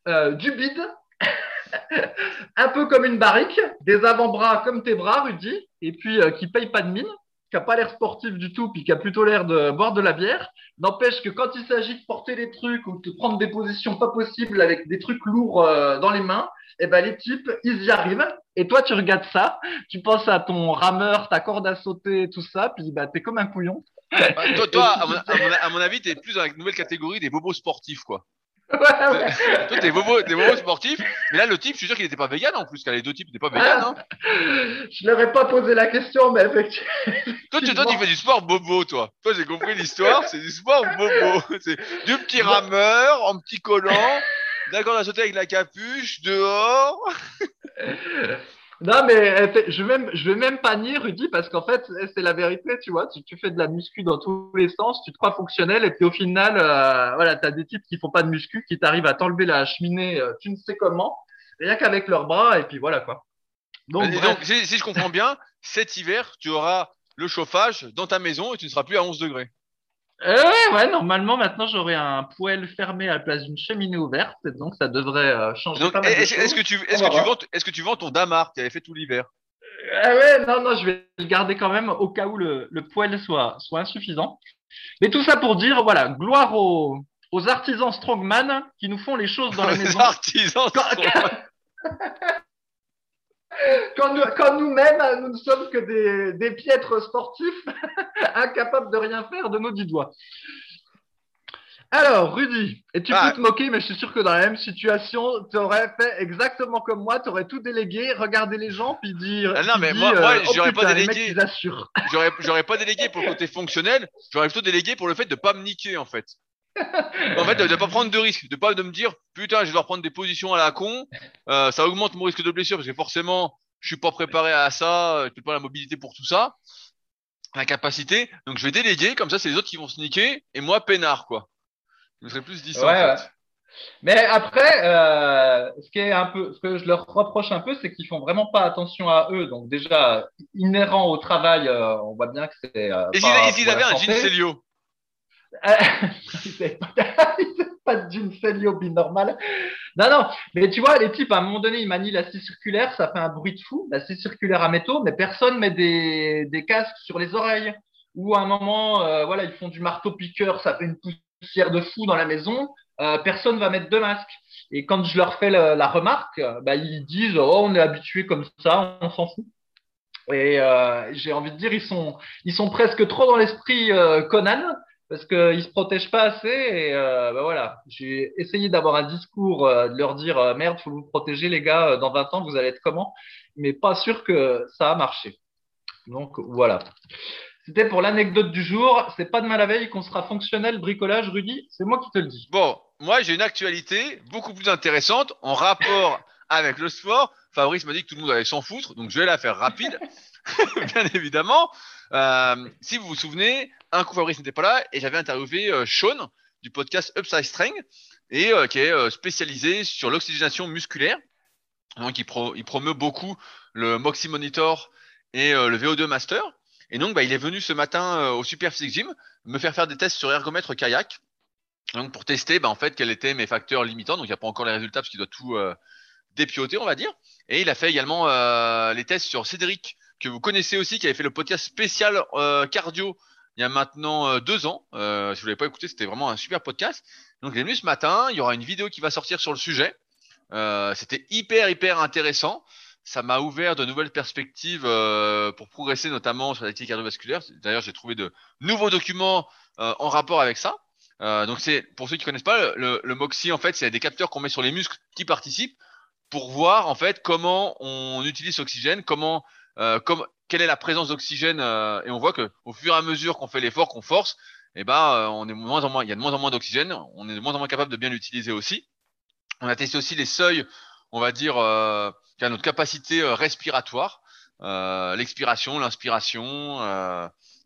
S2: Euh, du bide. <laughs> un peu comme une barrique. Des avant-bras comme tes bras, Rudy. Et puis, qui paye pas de mine. Qui a pas l'air sportif du tout, puis qui a plutôt l'air de boire de la bière. N'empêche que quand il s'agit de porter des trucs ou de prendre des positions pas possibles avec des trucs lourds euh, dans les mains, eh ben les types, ils y arrivent. Et toi, tu regardes ça, tu penses à ton rameur, ta corde à sauter, tout ça, puis bah t'es comme un couillon.
S1: Bah, toi, toi, à mon, à mon- à mon avis, t'es plus dans la nouvelle catégorie des bobos sportifs, quoi. <laughs>
S2: Ouais, ouais. <laughs>
S1: Toi, t'es bobo, t'es bobo sportif. Mais là, le type, je suis sûr qu'il n'était pas vegan en plus, car les deux types n'étaient pas vegan. Hein. <laughs>
S2: Je leur ai pas posé la question, mais effectivement.
S1: Toi, tu, toi, tu fais du sport bobo, toi. Toi, j'ai compris l'histoire, c'est du sport bobo. C'est du petit rameur, en petit collant, d'accord à sauter avec la capuche, dehors.
S2: Non, mais fait- je vais même, je vais même pas nier, Rudy, parce qu'en fait, c'est la vérité, tu vois. Tu, tu fais de la muscu dans tous les sens, tu te crois fonctionnel, et puis au final, euh, voilà, t'as des types qui font pas de muscu, qui t'arrivent à t'enlever la cheminée, euh, tu ne sais comment, rien qu'avec leurs bras, et puis voilà, quoi. Donc,
S1: Et
S2: bref.
S1: donc, si, si je comprends bien, cet hiver, tu auras le chauffage dans ta maison et tu ne seras plus à 11 degrés.
S2: Euh, ouais, ouais, normalement, maintenant, j'aurai un poêle fermé à la place d'une cheminée ouverte, donc ça devrait euh, changer
S1: Donc, est-ce que tu, est-ce que tu vends, est-ce que tu vends ton damar qui avait fait tout l'hiver?
S2: Ah ouais, non, non, je vais le garder quand même au cas où le, le poêle soit, soit insuffisant. Mais tout ça pour dire, voilà, gloire aux, aux artisans strongman qui nous font les choses dans la <laughs>
S1: Les
S2: maison.
S1: artisans. Sont- <laughs>
S2: quand nous, quand nous-mêmes, nous ne sommes que des, des piètres sportifs, <laughs> incapables de rien faire de nos dix doigts. Alors, Rudy, et tu
S1: Ah.
S2: peux te moquer, mais je suis sûr que dans la même situation, tu aurais fait exactement comme moi, tu aurais tout délégué, regarder les gens, puis dire.
S1: Ah non, mais
S2: dit,
S1: moi- moi,
S2: oh
S1: j'aurais pas
S2: putain, les
S1: délégué. J'aurais, j'aurais pas délégué pour le côté fonctionnel, j'aurais plutôt délégué pour le fait de pas me niquer, en fait. En fait, de, de pas prendre de risques, de pas de me dire, putain, je vais devoir prendre des positions à la con, euh, ça augmente mon risque de blessure parce que forcément, je suis pas préparé à ça, euh, j'ai pas la mobilité pour tout ça, la capacité, donc je vais déléguer, comme ça, c'est les autres qui vont se niquer, et moi, peinard, quoi. Je me serais plus dit ça,
S2: Ouais,
S1: en
S2: ouais.
S1: fait.
S2: Mais après, euh, ce qui est un peu, ce que je leur reproche un peu, c'est qu'ils font vraiment pas attention à eux. Donc déjà, inhérent au travail, euh, on voit bien que c'est. Euh,
S1: Et s'ils avaient un jean Célio <laughs>
S2: Ils avaient pas, <laughs> pas de Célio binormal. Non, non. Mais tu vois, les types, à un moment donné, ils manient la scie circulaire, ça fait un bruit de fou, la scie circulaire à métaux, mais personne met des, des casques sur les oreilles. Ou à un moment, euh, voilà, ils font du marteau-piqueur, ça fait une poussière de fou dans la maison. Euh, personne va mettre de masque. Et quand je leur fais la, la remarque, euh, bah, ils disent oh on est habitué comme ça, on s'en fout. Et euh, j'ai envie de dire ils sont ils sont presque trop dans l'esprit euh, Conan parce qu'ils se protègent pas assez. Et euh, bah, voilà, j'ai essayé d'avoir un discours euh, de leur dire euh, merde faut vous protéger les gars, euh, dans 20 ans vous allez être comment, mais pas sûr que ça a marché. Donc voilà. C'était pour l'anecdote du jour. C'est pas demain la veille qu'on sera fonctionnel bricolage, Rudy. C'est moi qui te le dis.
S1: Bon, moi j'ai une actualité beaucoup plus intéressante en rapport <laughs> avec le sport. Fabrice m'a dit que tout le monde allait s'en foutre, donc je vais la faire rapide, <laughs> bien évidemment. Euh, si vous vous souvenez, un coup Fabrice n'était pas là et j'avais interviewé euh, Sean du podcast Upside Strength et euh, qui est euh, spécialisé sur l'oxygénation musculaire. Donc il, pro- il promeut beaucoup le Moxie Monitor et le VO2 Master. Et donc bah, il est venu ce matin au Super Physique Gym me faire faire des tests sur ergomètre kayak. Donc pour tester bah, en fait quels étaient mes facteurs limitants. Donc il n'y a pas encore les résultats parce qu'il doit tout dépioter on va dire. Et il a fait également les tests sur Cédric que vous connaissez aussi qui avait fait le podcast spécial euh, cardio il y a maintenant euh, deux ans. Euh, si vous l'avez pas écouté c'était vraiment un super podcast. Donc, j'ai venu ce matin. Il y aura une vidéo qui va sortir sur le sujet. Euh, C'était hyper, hyper intéressant. Ça m'a ouvert de nouvelles perspectives euh, pour progresser, notamment sur l'activité cardiovasculaire. D'ailleurs, j'ai trouvé de nouveaux documents euh, en rapport avec ça. Donc, c'est pour ceux qui connaissent pas, le, le MOXIE, en fait, c'est des capteurs qu'on met sur les muscles qui participent pour voir en fait comment on utilise l'oxygène, comment, euh, comme, quelle est la présence d'oxygène, euh, et on voit que au fur et à mesure qu'on fait l'effort, qu'on force, eh ben, euh, on est moins en moins, il y a de moins en moins d'oxygène, on est de moins en moins capable de bien l'utiliser aussi. On a testé aussi les seuils, on va dire, euh, à notre capacité euh, respiratoire, euh, l'expiration, l'inspiration,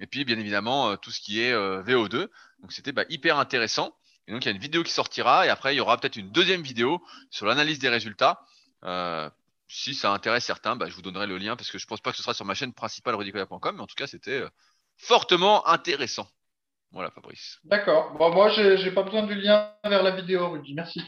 S1: et puis bien évidemment tout ce qui est euh, VO2. Donc c'était bah, hyper intéressant. Et donc il y a une vidéo qui sortira, et après il y aura peut-être une deuxième vidéo sur l'analyse des résultats. Euh, si ça intéresse certains, bah, je vous donnerai le lien parce que je pense pas que ce sera sur ma chaîne principale rudicoya.com, mais en tout cas c'était euh, fortement intéressant. Voilà Fabrice.
S2: D'accord. Bon, moi, j'ai j'ai pas besoin du lien vers la vidéo, Rudy. Merci.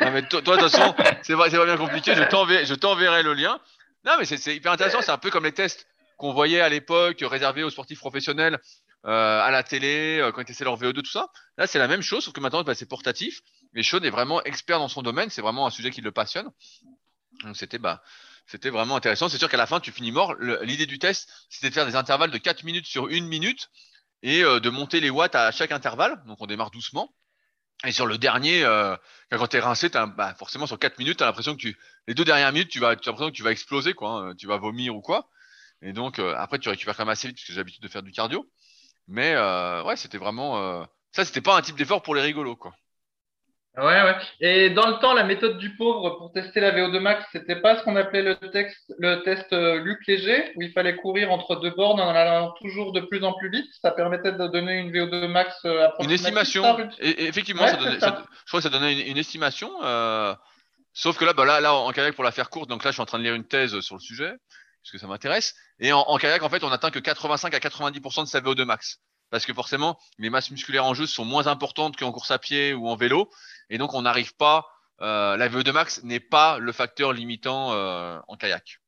S1: Non, mais toi, de toute façon, c'est pas, bien compliqué. Je t'enverrai, le lien. Non, mais c'est, hyper intéressant. C'est un peu comme les tests qu'on voyait à l'époque réservés aux sportifs professionnels euh, à la télé euh, quand ils testaient leur VO2, tout ça. Là, c'est la même chose, sauf que maintenant, bah, c'est portatif. Et Sean est vraiment expert dans son domaine. C'est vraiment un sujet qui le passionne. Donc, c'était, bah, c'était vraiment intéressant. C'est sûr qu'à la fin, tu finis mort. L'idée du test, c'était de faire des intervalles de 4 minutes sur une minute et euh, de monter les watts à chaque intervalle. Donc, on démarre doucement. Et sur le dernier, euh, quand tu es rincé, t'as, bah, forcément sur 4 minutes, tu as l'impression que tu, les deux dernières minutes, tu vas, as l'impression que tu vas exploser, quoi, hein, tu vas vomir ou quoi. Et donc, euh, après, tu récupères quand même assez vite parce que j'ai l'habitude de faire du cardio. Mais euh, ouais, c'était vraiment. Ça, c'était pas un type d'effort pour les rigolos, quoi.
S2: Ouais, ouais. Et dans le temps, la méthode du pauvre pour tester la VO2 max, c'était pas ce qu'on appelait le, texte, le test euh, Luc Léger, où il fallait courir entre deux bornes en allant toujours de plus en plus vite. Ça permettait de donner une VO2 max euh,
S1: Une
S2: approximative.
S1: estimation.
S2: ça, Rudy
S1: Et, effectivement,
S2: Ouais,
S1: ça donnait,
S2: ça.
S1: ça- je crois que ça donnait une, une estimation. euh, sauf que là, bah là, là, en kayak, pour la faire courte, donc là, je suis en train de lire une thèse sur le sujet, parce que ça m'intéresse. Et en, en kayak, en fait, on atteint que 85 à 90% de sa VO2 max. Parce que forcément, les masses musculaires en jeu sont moins importantes qu'en course à pied ou en vélo. Et donc, on n'arrive pas, euh, la VO2 max n'est pas le facteur limitant euh, en kayak.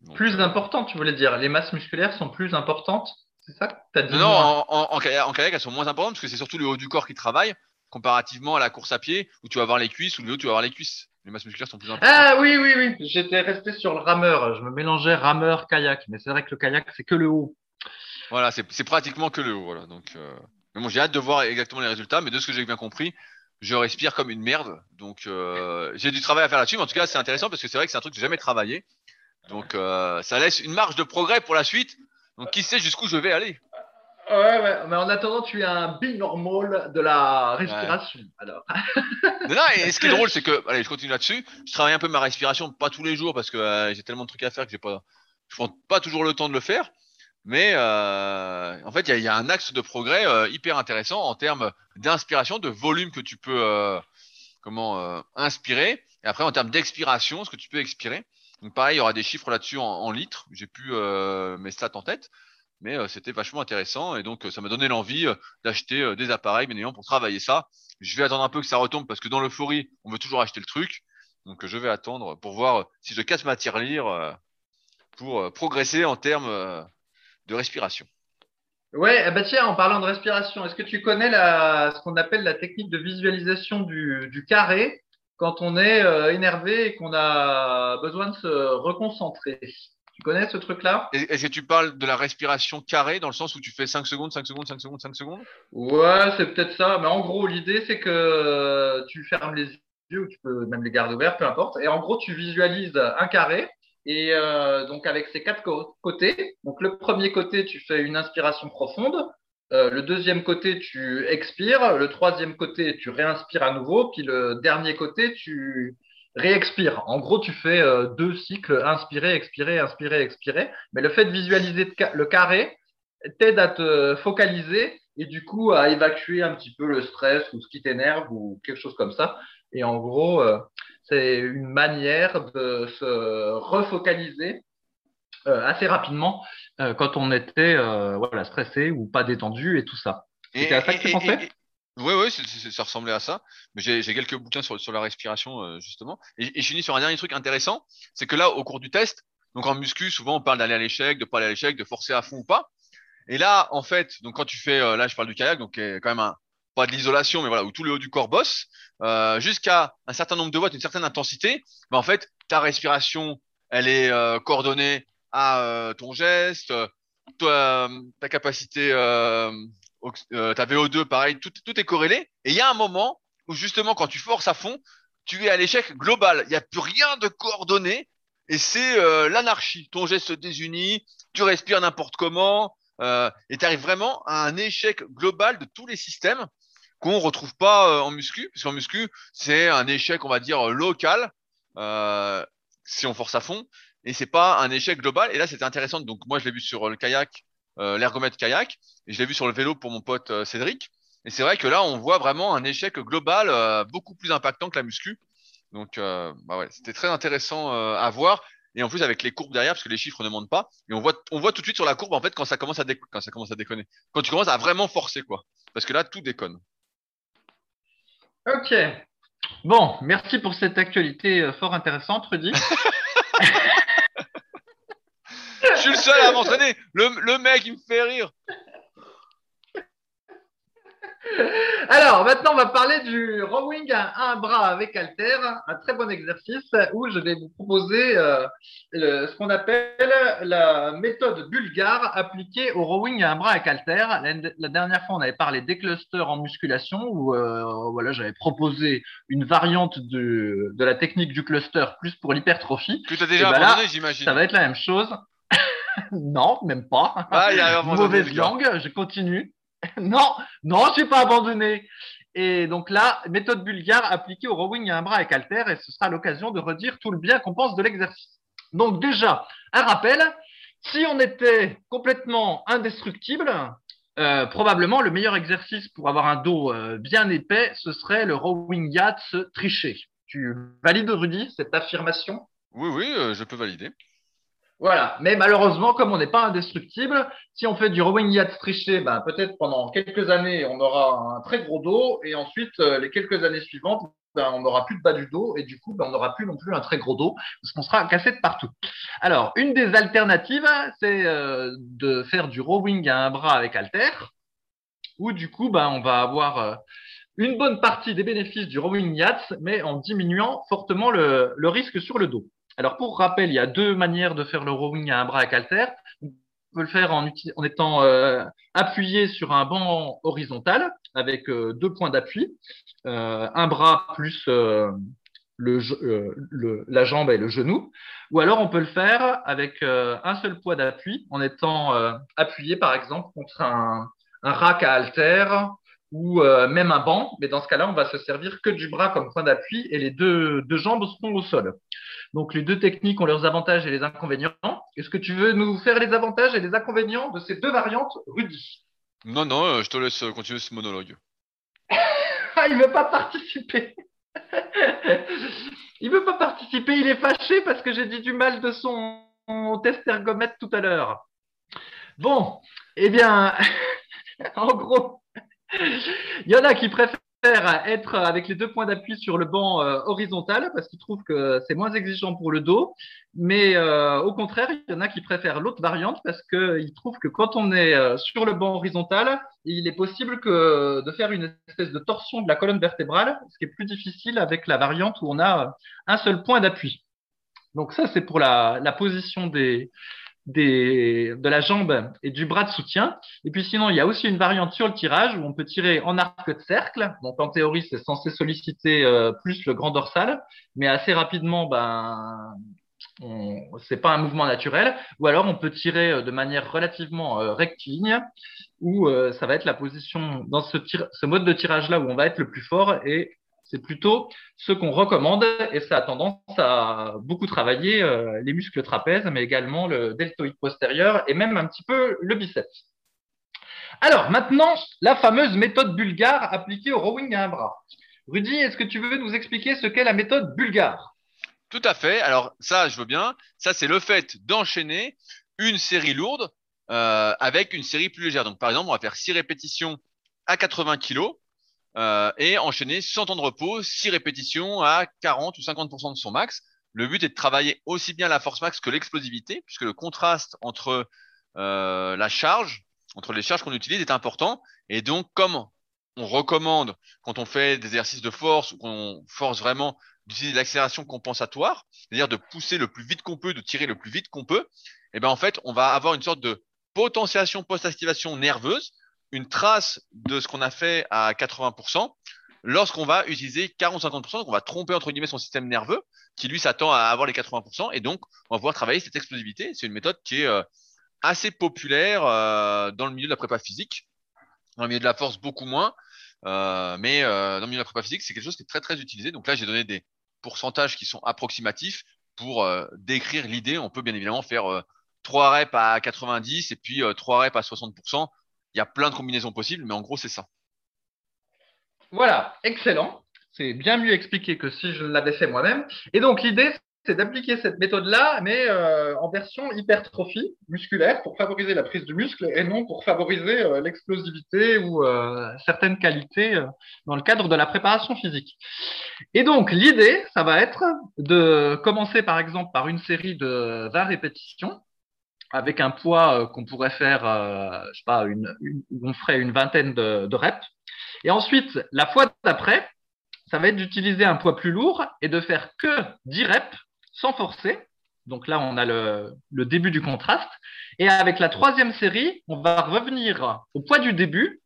S1: Donc,
S2: Plus
S1: euh,
S2: important, tu voulais dire. Les masses musculaires sont plus importantes. C'est ça que t'as dit
S1: Non, en, en, en kayak, en kayak, elles sont moins importantes parce que c'est surtout le haut du corps qui travaille comparativement à la course à pied où tu vas avoir les cuisses ou le haut tu vas avoir les cuisses. Les masses musculaires sont plus importantes.
S2: Ah oui, oui, oui. J'étais resté sur le rameur. Je me mélangeais rameur, kayak. Mais c'est vrai que le kayak, c'est que le haut.
S1: Voilà, c'est pratiquement que le haut. Voilà. Donc, euh... mais bon, j'ai hâte de voir exactement les résultats, mais de ce que j'ai bien compris, je respire comme une merde. Donc, euh, j'ai du travail à faire là-dessus, mais en tout cas, c'est intéressant parce que c'est vrai que c'est un truc que j'ai jamais travaillé. Donc, euh, ça laisse une marge de progrès pour la suite. Donc, qui sait jusqu'où je vais aller?
S2: Ouais, ouais. Mais en attendant, tu es un binormal de la respiration. Alors.
S1: Non, non, et ce qui est drôle, c'est que, allez, je continue là-dessus. Je travaille un peu ma respiration, pas tous les jours parce que euh, j'ai tellement de trucs à faire que j'ai pas, je prends pas toujours le temps de le faire. Mais euh, en fait, il y y a un axe de progrès euh, hyper intéressant en termes d'inspiration, de volume que tu peux, euh, comment, euh, inspirer, et après en termes d'expiration, ce que tu peux expirer. Donc pareil, il y aura des chiffres là-dessus en, litres. J'ai plus euh, mes stats en tête, mais euh, c'était vachement intéressant et donc ça m'a donné l'envie d'acheter des appareils, bien évidemment, pour travailler ça. Je vais attendre un peu que ça retombe parce que dans l'euphorie, on veut toujours acheter le truc. Donc je vais attendre pour voir si je casse ma tirelire pour progresser en termes de respiration.
S2: Ouais, eh ben tiens, en parlant de respiration, est-ce que tu connais la, ce qu'on appelle la technique de visualisation du, du carré quand on est euh, énervé et qu'on a besoin de se reconcentrer? Tu connais ce truc-là?
S1: Est- Est-ce que tu parles de la respiration carrée dans le sens où tu fais 5 secondes, 5 secondes, 5 secondes, 5 secondes?
S2: Ouais, c'est peut-être ça. Mais en gros, l'idée, c'est que tu fermes les yeux ou tu peux même les garder ouverts, peu importe. Et en gros, tu visualises un carré. Et euh, donc, avec ces quatre côtés. Donc, le premier côté, tu fais une inspiration profonde. Euh, le deuxième côté, tu expires. Le troisième côté, tu réinspires à nouveau. Puis le dernier côté, tu réexpires. En gros, tu fais euh, deux cycles, inspirer, expirer, inspirer, expirer. Mais le fait de visualiser le ca- le carré t'aide à te focaliser et du coup à évacuer un petit peu le stress ou ce qui t'énerve ou quelque chose comme ça. Et en gros, c'est une manière de se refocaliser euh, assez rapidement euh, quand on était euh, voilà, stressé ou pas détendu et tout ça. C'était à ça que tu pensais?
S1: Oui, oui, ça ressemblait à ça. Mais j'ai quelques bouquins sur, sur la respiration, euh, justement. Et, et je finis sur un dernier truc intéressant, c'est que là, au cours du test, donc en muscu, souvent on parle d'aller à l'échec, de pas aller à l'échec, de forcer à fond ou pas. Et là, en fait, donc quand tu fais, euh, là je parle du kayak, donc quand même un pas de l'isolation, mais voilà, où tout le haut du corps bosse, euh, jusqu'à un certain nombre de watts, une certaine intensité, ben, en fait, ta respiration, elle est euh, coordonnée à euh, ton geste, toi, ta capacité, ta VO2, pareil, tout, tout est corrélé. Et il y a un moment où justement, quand tu forces à fond, tu es à l'échec global. Il n'y a plus rien de coordonné et c'est l'anarchie. Ton geste se désunit, tu respires n'importe comment, euh, et tu arrives vraiment à un échec global de tous les systèmes qu'on retrouve pas euh, en muscu, parce qu'en muscu, c'est un échec, on va dire, local, euh, si on force à fond, et c'est pas un échec global. Et là, c'était intéressant. Donc, moi, je l'ai vu sur le kayak, euh, l'ergomètre kayak, et je l'ai vu sur le vélo pour mon pote euh, Cédric. Et c'est vrai que là, on voit vraiment un échec global euh, beaucoup plus impactant que la muscu. Donc, bah ouais, c'était très intéressant à voir. Et en plus, avec les courbes derrière, parce que les chiffres ne montent pas. Et on voit, on voit tout de suite sur la courbe, en fait, quand ça commence à, quand ça commence à déconner. Quand tu commences à vraiment forcer, quoi. Parce que là, tout déconne.
S2: Ok. Bon, merci pour cette actualité euh, fort intéressante, Rudy. <laughs> <laughs>
S1: Je suis le seul à m'entraîner. Le, le mec, il me fait rire. <laughs>
S2: Alors, maintenant, on va parler du rowing à un bras avec halter, un très bon exercice où je vais vous proposer euh, le, ce qu'on appelle la méthode bulgare appliquée au rowing à un bras avec halter. La, la dernière fois, on avait parlé des clusters en musculation où euh, voilà, j'avais proposé une variante de, de la technique du cluster plus pour l'hypertrophie.
S1: Que tu as déjà ben abandonné, j'imagine.
S2: Ça va être la même chose. <laughs> non, même pas.
S1: Ah, il y a
S2: Mauvaise langue, je continue. <laughs> non, non, je n'ai pas abandonné. Et donc là, méthode bulgare appliquée au rowing à un bras avec halter, et ce sera l'occasion de redire tout le bien qu'on pense de l'exercice. Donc déjà, un rappel, si on était complètement indestructible, euh, probablement le meilleur exercice pour avoir un dos euh, bien épais, ce serait le rowing yacht triché. Tu valides, Rudy, cette affirmation?
S1: Oui, oui, euh, je peux valider.
S2: Voilà. Mais malheureusement, comme on n'est pas indestructible, si on fait du rowing yacht triché, ben, peut-être pendant quelques années, on aura un très gros dos. Et ensuite, euh, les quelques années suivantes, ben, on n'aura plus de bas du dos. Et du coup, ben, on n'aura plus non plus un très gros dos parce qu'on sera cassé de partout. Alors, une des alternatives, c'est euh, de faire du rowing à un bras avec halter. Où du coup, ben, on va avoir euh, une bonne partie des bénéfices du rowing yacht, mais en diminuant fortement le risque sur le dos. Alors, pour rappel, il y a deux manières de faire le rowing à un bras avec halter. On peut le faire en, étant euh, appuyé sur un banc horizontal avec euh, deux points d'appui, euh, un bras plus la jambe et le genou. Ou alors, on peut le faire avec un seul poids d'appui en étant appuyé, par exemple, contre un, un rack à halter ou même un banc. Mais dans ce cas-là, on va se servir que du bras comme point d'appui et les deux, deux jambes seront au sol. Donc les deux techniques ont leurs avantages et les inconvénients. Est-ce que tu veux nous faire les avantages et les inconvénients de ces deux variantes, Rudy?
S1: Non, non, je te laisse continuer ce monologue. <laughs>
S2: ah, il veut pas participer. <laughs> il veut pas participer, il est fâché parce que j'ai dit du mal de son test ergomètre tout à l'heure. Bon, eh bien, <laughs> en gros, il y en a qui préfèrent être avec les deux points d'appui sur le banc euh, horizontal parce qu'ils trouvent que c'est moins exigeant pour le dos. Mais euh, au contraire, il y en a qui préfèrent l'autre variante parce qu'ils trouvent que quand on est euh, sur le banc horizontal, il est possible de faire une espèce de torsion de la colonne vertébrale, ce qui est plus difficile avec la variante où on a un seul point d'appui. Donc ça, c'est pour la position des, des, de la jambe et du bras de soutien. Et puis sinon, il y a aussi une variante sur le tirage où on peut tirer en arc de cercle. Donc en théorie, c'est censé solliciter euh, plus le grand dorsal, mais assez rapidement, ben, c'est pas un mouvement naturel. Ou alors on peut tirer euh, de manière relativement euh, rectiligne, où euh, ça va être la position dans ce, tir, ce mode de tirage là où on va être le plus fort et c'est plutôt ce qu'on recommande et ça a tendance à beaucoup travailler euh, les muscles trapèzes, mais également le deltoïde postérieur et même un petit peu le biceps. Alors maintenant, la fameuse méthode bulgare appliquée au rowing à un bras. Rudy, est-ce que tu veux nous expliquer ce qu'est la méthode bulgare?
S1: Tout à fait. Alors ça, je veux bien. Ça, c'est le fait d'enchaîner une série lourde euh, avec une série plus légère. Donc par exemple, on va faire six répétitions à 80 kg euh, et enchaîner sans temps de repos, 6 répétitions à 40 ou 50% de son max. Le but est de travailler aussi bien la force max que l'explosivité, puisque le contraste entre euh, la charge, entre les charges qu'on utilise est important. Et donc, comme on recommande quand on fait des exercices de force ou qu'on force vraiment d'utiliser l'accélération compensatoire, c'est-à-dire de pousser le plus vite qu'on peut, de tirer le plus vite qu'on peut, et eh ben en fait, on va avoir une sorte de potentiation post-activation nerveuse, une trace de ce qu'on a fait à 80%, lorsqu'on va utiliser 40-50%, donc on va tromper entre guillemets son système nerveux, qui lui s'attend à avoir les 80%, et donc on va pouvoir travailler cette explosivité. C'est une méthode qui est euh, assez populaire euh, dans le milieu de la prépa physique, dans le milieu de la force beaucoup moins, euh, mais dans le milieu de la prépa physique, c'est quelque chose qui est très très utilisé. Donc là, j'ai donné des pourcentages qui sont approximatifs pour décrire l'idée. On peut bien évidemment faire 3 reps à 90 et puis 3 reps à 60%. Il y a plein de combinaisons possibles, mais en gros, c'est ça.
S2: Voilà, excellent. C'est bien mieux expliqué que si je l'avais fait moi-même. Et donc, l'idée, c'est d'appliquer cette méthode-là, mais euh, en version hypertrophie musculaire pour favoriser la prise de muscle et non pour favoriser euh, l'explosivité ou euh, certaines qualités dans le cadre de la préparation physique. Et donc, l'idée, ça va être de commencer par exemple par une série de 20 répétitions avec un poids qu'on pourrait faire, je sais pas, une, on ferait une vingtaine de, de reps. Et ensuite, la fois d'après, ça va être d'utiliser un poids plus lourd et de faire que 10 reps sans forcer. Donc là, on a le, début du contraste. Et avec la troisième série, on va revenir au poids du début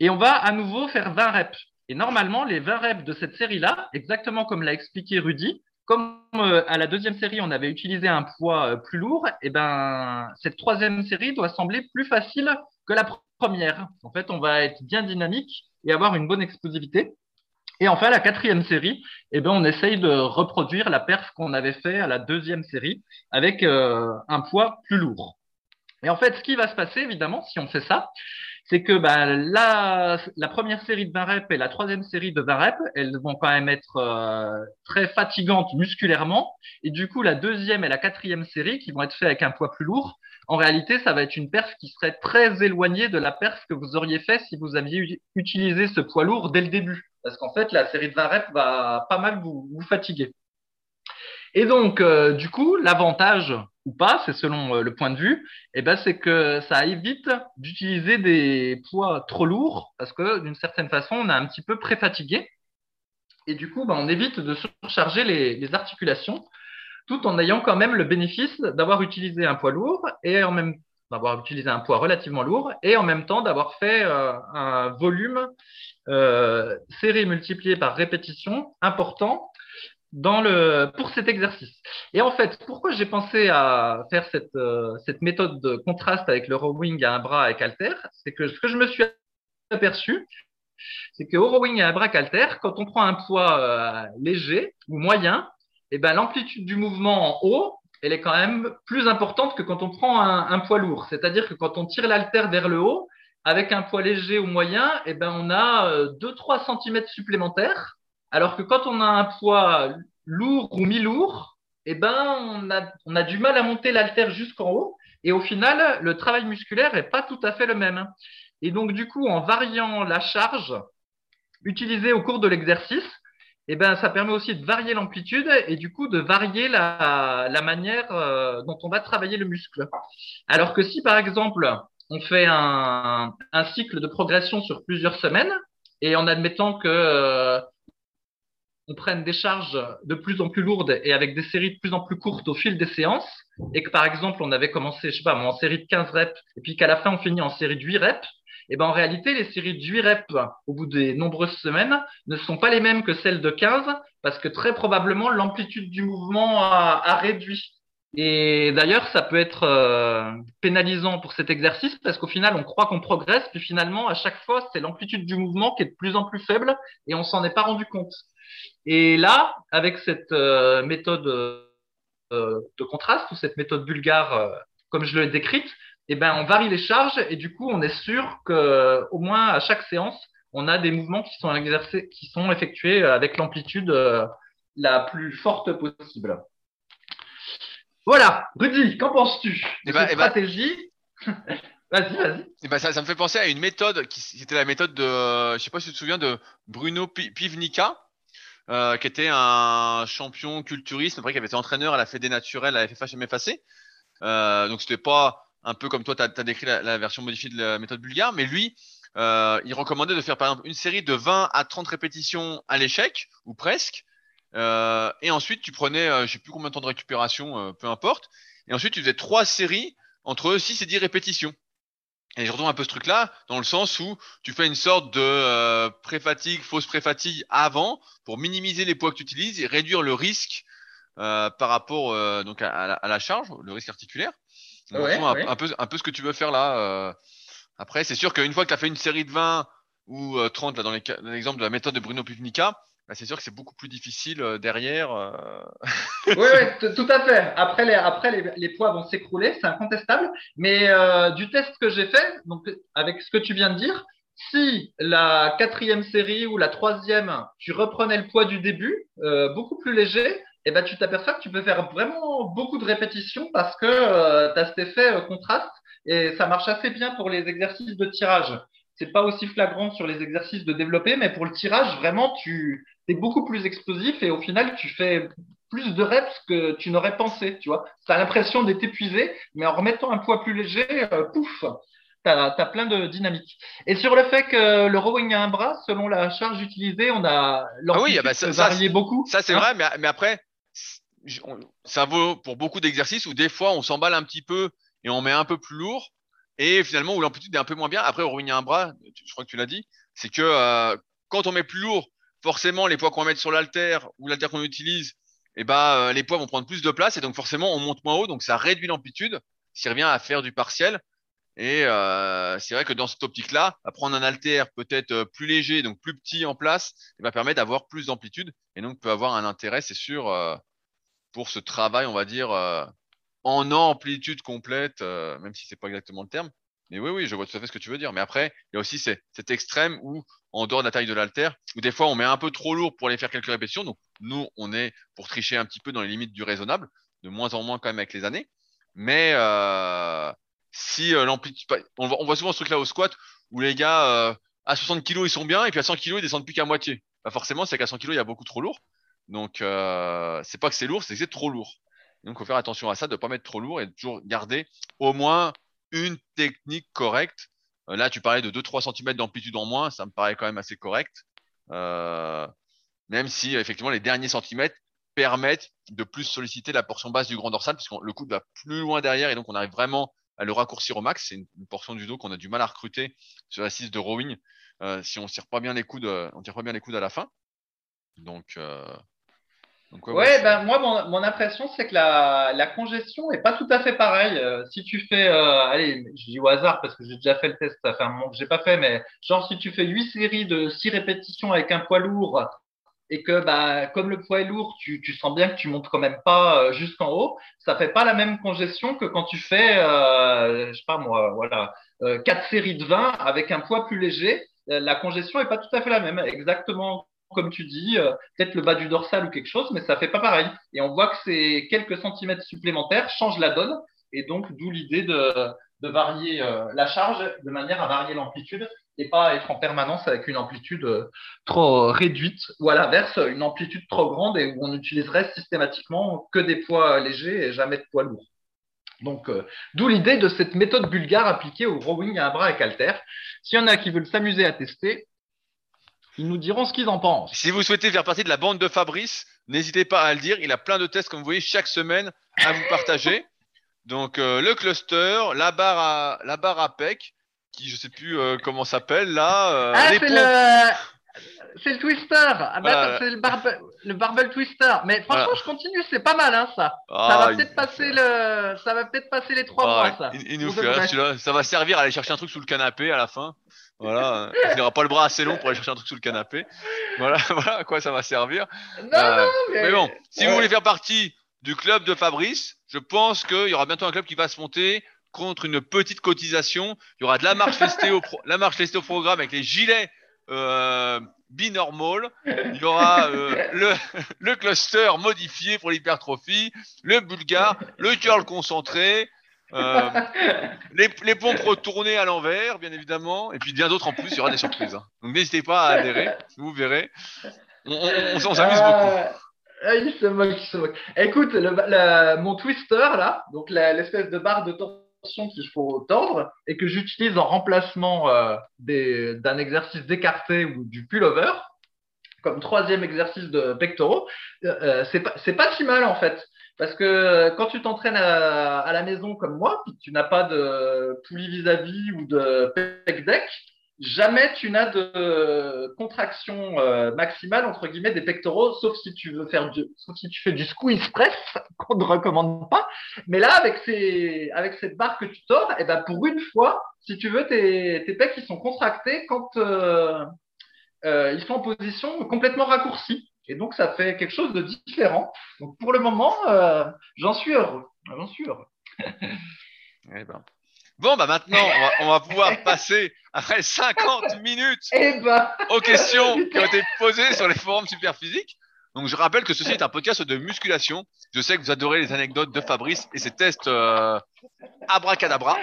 S2: et on va à nouveau faire 20 reps. Et normalement, les 20 reps de cette série-là, exactement comme l'a expliqué Rudy, comme euh, à la deuxième série, on avait utilisé un poids euh, plus lourd, et eh ben, cette troisième série doit sembler plus facile que la première. En fait, on va être bien dynamique et avoir une bonne explosivité. Et enfin, la quatrième série, eh ben, on essaye de reproduire la perf qu'on avait fait à la deuxième série avec euh, un poids plus lourd. Et en fait, ce qui va se passer, évidemment, si on fait ça, c'est que bah, la, première série de 20 reps et la troisième série de 20 reps, elles vont quand même être euh, très fatigantes musculairement. Et du coup, la deuxième et la quatrième série, qui vont être faites avec un poids plus lourd, en réalité, ça va être une perf qui serait très éloignée de la perf que vous auriez fait si vous aviez utilisé ce poids lourd dès le début. Parce qu'en fait, la série de 20 reps va pas mal vous, vous fatiguer. Et donc, euh, du coup, l'avantage ou pas, c'est selon euh, le point de vue, eh ben, c'est que ça évite d'utiliser des poids trop lourds parce que d'une certaine façon, on est un petit peu préfatigué. Et du coup, ben, on évite de surcharger les, articulations tout en ayant quand même le bénéfice d'avoir utilisé un poids lourd et en même d'avoir utilisé un poids relativement lourd et en même temps d'avoir fait euh, un volume euh, serré multiplié par répétition important dans le pour cet exercice. Et en fait, pourquoi j'ai pensé à faire cette, euh, cette méthode de contraste avec le rowing à un bras avec halter, c'est que ce que je me suis aperçu, c'est que au rowing à un bras halter, quand on prend un poids euh, léger ou moyen, eh ben, l'amplitude du mouvement en haut, elle est quand même plus importante que quand on prend un, poids lourd. C'est-à-dire que quand on tire l'altère vers le haut, avec un poids léger ou moyen, eh ben, on a 2-3 euh, cm supplémentaires. Alors que quand on a un poids lourd ou mi-lourd, eh ben, on a, du mal à monter l'altère jusqu'en haut. Et au final, le travail musculaire n'est pas tout à fait le même. Et donc, du coup, en variant la charge utilisée au cours de l'exercice, eh ben, ça permet aussi de varier l'amplitude et du coup de varier la, manière euh, dont on va travailler le muscle. Alors que si par exemple on fait un, un cycle de progression sur plusieurs semaines et en admettant que euh, on prenne des charges de plus en plus lourdes et avec des séries de plus en plus courtes au fil des séances et que par exemple on avait commencé, je sais pas, en série de 15 reps et puis qu'à la fin on finit en série de 8 reps, et eh ben en réalité, les séries de 8 reps au bout des nombreuses semaines ne sont pas les mêmes que celles de 15 parce que très probablement l'amplitude du mouvement a, réduit. Et d'ailleurs, ça peut être euh, pénalisant pour cet exercice parce qu'au final, on croit qu'on progresse, puis finalement, à chaque fois, c'est l'amplitude du mouvement qui est de plus en plus faible et on s'en est pas rendu compte. Et là, avec cette euh, méthode euh, de contraste ou cette méthode bulgare, comme je l'ai décrite, eh ben, on varie les charges et du coup, on est sûr que au moins à chaque séance, on a des mouvements qui sont exercés, qui sont effectués avec l'amplitude euh, la plus forte possible. Voilà, Rudy, qu'en penses-tu de eh ben, cette eh ben, stratégie <laughs> Vas-y, vas-y.
S1: Ben, ça, me fait penser à une méthode qui était la méthode de, je sais pas si tu te souviens de Bruno Pivnica, euh, qui était un champion culturiste, après qui avait été entraîneur à la Fédé naturelle à la FFHMFAC. Euh, donc c'était pas un peu comme toi, tu as, décrit la, version modifiée de la méthode bulgare, mais lui, euh, il recommandait de faire par exemple une série de 20 à 30 répétitions à l'échec, ou presque. Euh, et ensuite, tu prenais, euh, je sais plus combien de temps de récupération, euh, peu importe. Et ensuite, tu faisais trois séries entre 6 et 10 répétitions. Et je retrouve un peu ce truc-là, dans le sens où tu fais une sorte de euh, pré-fatigue, fausse pré-fatigue avant, pour minimiser les poids que tu utilises et réduire le risque euh, par rapport euh, donc à, à la, à la charge, le risque articulaire. Donc,
S2: Ouais,
S1: un,
S2: ouais.
S1: un peu, un peu ce que tu veux faire là. euh. Après, c'est sûr qu'une fois que tu as fait une série de 20 ou euh, 30, là, dans les cas- dans l'exemple de la méthode de Bruno Pivnica, bah, c'est sûr que c'est beaucoup plus difficile euh, derrière. euh.
S2: Oui, oui, <laughs> tout à fait. Après, les, après les, les poids vont s'écrouler, c'est incontestable. Mais euh, du test que j'ai fait, donc avec ce que tu viens de dire, si la quatrième série ou la troisième, tu reprenais le poids du début, euh, beaucoup plus léger, et ben tu t'aperçois que tu peux faire vraiment beaucoup de répétitions parce que tu as cet effet euh, contraste et ça marche assez bien pour les exercices de tirage. C'est pas aussi flagrant sur les exercices de développé, mais pour le tirage, vraiment, tu es beaucoup plus explosif et au final, tu fais plus de reps que tu n'aurais pensé, tu vois. Tu as l'impression d'être épuisé, mais en remettant un poids plus léger, euh, pouf, tu as, plein de dynamique. Et sur le fait que le rowing à un bras, selon la charge utilisée, on a
S1: Ah oui, ah bah ça- ça,
S2: beaucoup.
S1: Ça, c'est
S2: hein.
S1: vrai, mais, mais après, ça vaut pour beaucoup d'exercices où des fois on s'emballe un petit peu et on met un peu plus lourd et finalement où l'amplitude est un peu moins bien. Après, au rowing à un bras, tu- je crois que tu l'as dit, c'est que euh, quand on met plus lourd, forcément les poids qu'on va mettre sur l'haltère ou l'haltère qu'on utilise, et ben euh, les poids vont prendre plus de place et donc forcément on monte moins haut, donc ça réduit l'amplitude, ce qui revient à faire du partiel. Et euh, c'est vrai que dans cette optique-là, prendre un haltère peut-être euh, plus léger, donc plus petit en place, il va permettre d'avoir plus d'amplitude et donc peut avoir un intérêt, c'est sûr, pour ce travail, on va dire, en amplitude complète, même si c'est pas exactement le terme. Mais oui, oui, je vois tout à fait ce que tu veux dire. Mais après, il y a aussi cet extrême où, en dehors de la taille de l'haltère, où des fois on met un peu trop lourd pour aller faire quelques répétitions. Donc nous, on est pour tricher un petit peu dans les limites du raisonnable, de moins en moins quand même avec les années. Mais euh, si euh, l'amplitude, on voit, souvent ce truc-là au squat où les gars euh, à 60 kg ils sont bien et puis à 100 kg ils descendent plus qu'à moitié. Bah forcément, c'est qu'à 100 kg il y a beaucoup trop lourd. Donc c'est pas que c'est lourd, c'est que c'est trop lourd. Donc faut faire attention à ça, de pas mettre trop lourd et toujours garder au moins une technique correcte. Euh, là, tu parlais de 2-3 cm d'amplitude en moins, ça me paraît quand même assez correct. Euh, même si effectivement les derniers centimètres permettent de plus solliciter la portion basse du grand dorsal, puisque le coude va plus loin derrière et donc on arrive vraiment à le raccourcir au max. C'est une, portion du dos qu'on a du mal à recruter sur la 6 de rowing euh, si on tire pas bien les coudes, on tire pas bien les coudes à la fin. Donc, donc ouais,
S2: ben moi mon, mon impression c'est que la, la congestion est pas tout à fait pareille. Euh, si tu fais, euh, allez, je dis au hasard parce que j'ai déjà fait le test, ça fait un moment que j'ai pas fait, mais genre si tu fais huit séries de six répétitions avec un poids lourd et que bah comme le poids est lourd, tu, tu sens bien que tu montes quand même pas euh, jusqu'en haut, ça fait pas la même congestion que quand tu fais, euh, je sais pas moi, voilà, euh, quatre séries de 20 avec un poids plus léger. Euh, La congestion est pas tout à fait la même, exactement comme tu dis, euh, peut-être le bas du dorsal ou quelque chose, mais ça fait pas pareil. Et on voit que ces quelques centimètres supplémentaires changent la donne, et donc d'où l'idée de, varier euh, la charge de manière à varier l'amplitude et pas être en permanence avec une amplitude euh, trop réduite, ou à l'inverse, une amplitude trop grande et où on utiliserait systématiquement que des poids légers et jamais de poids lourds. Donc, d'où l'idée de cette méthode bulgare appliquée au rowing à un bras avec halter. S'il y en a qui veulent s'amuser à tester, ils nous diront ce qu'ils en pensent.
S1: Si vous souhaitez faire partie de la bande de Fabrice, n'hésitez pas à le dire. Il a plein de tests, comme vous voyez, chaque semaine à vous partager. <laughs> Donc euh, le cluster, la barre à la barre à pec, qui je sais plus euh, comment s'appelle là. euh,
S2: ah,
S1: les
S2: le... c'est le twister. Ah, bah,
S1: Voilà.
S2: c'est le, barbe- le barbell twister. Mais franchement,
S1: Voilà.
S2: je continue, c'est pas mal, hein, ça.
S1: Ah,
S2: ça va
S1: il-
S2: peut-être passer le, ça va peut-être passer les trois
S1: Ah,
S2: mois, ça.
S1: il, il nous fait va servir à aller chercher un truc sous le canapé à la fin. Voilà, <laughs> il n'aura pas le bras assez long pour aller chercher un truc sous le canapé. Voilà, <laughs> voilà à quoi ça va servir.
S2: Non,
S1: Euh,
S2: non, mais,
S1: Mais bon, si vous voulez faire partie du club de Fabrice, je pense qu'il y aura bientôt un club qui va se monter contre une petite cotisation. Il y aura de la marche lestée au, pro- la marche lestée au programme avec les gilets euh, binormal. Il y aura euh, <laughs> le, le cluster modifié pour l'hypertrophie, le bulgare, le curl concentré. euh, les, les pompes retournées à l'envers, bien évidemment, et puis bien d'autres en plus, il y aura des surprises. hein. Donc n'hésitez pas à adhérer, vous verrez. On, on- on- on s'amuse beaucoup.
S2: Ah, ah, il se moque, il se moque. Écoute, le, la- mon twister là, donc l'espèce de barre de torsion tension qu'il faut tordre et que j'utilise en remplacement euh, d'un exercice d'écarté ou du pullover comme troisième exercice de pectoraux, euh, c'est pas, pas si mal en fait. Parce que quand tu t'entraînes à, la maison comme moi, puis tu n'as pas de poulie vis-à-vis ou de pec deck, jamais tu n'as de contraction euh, maximale entre guillemets des pectoraux, sauf si tu veux faire du, sauf si tu fais du squeeze press <laughs> qu'on ne recommande pas. Mais là, avec ces, avec cette barre que tu tords, et eh ben pour une fois, si tu veux, tes, tes pecs ils sont contractés quand euh, euh, ils sont en position complètement raccourcie. Et donc ça fait quelque chose de différent. Donc pour le moment, euh, j'en suis heureux. J'en suis heureux. <laughs>
S1: Eh ben. Bon, bah maintenant, on va, pouvoir passer, après 50 minutes, <laughs>
S2: eh ben.
S1: aux questions qui ont été posées sur les forums superphysiques. Donc, je rappelle que ceci est un podcast de musculation. Je sais que vous adorez les anecdotes de Fabrice et ses tests euh, abracadabra.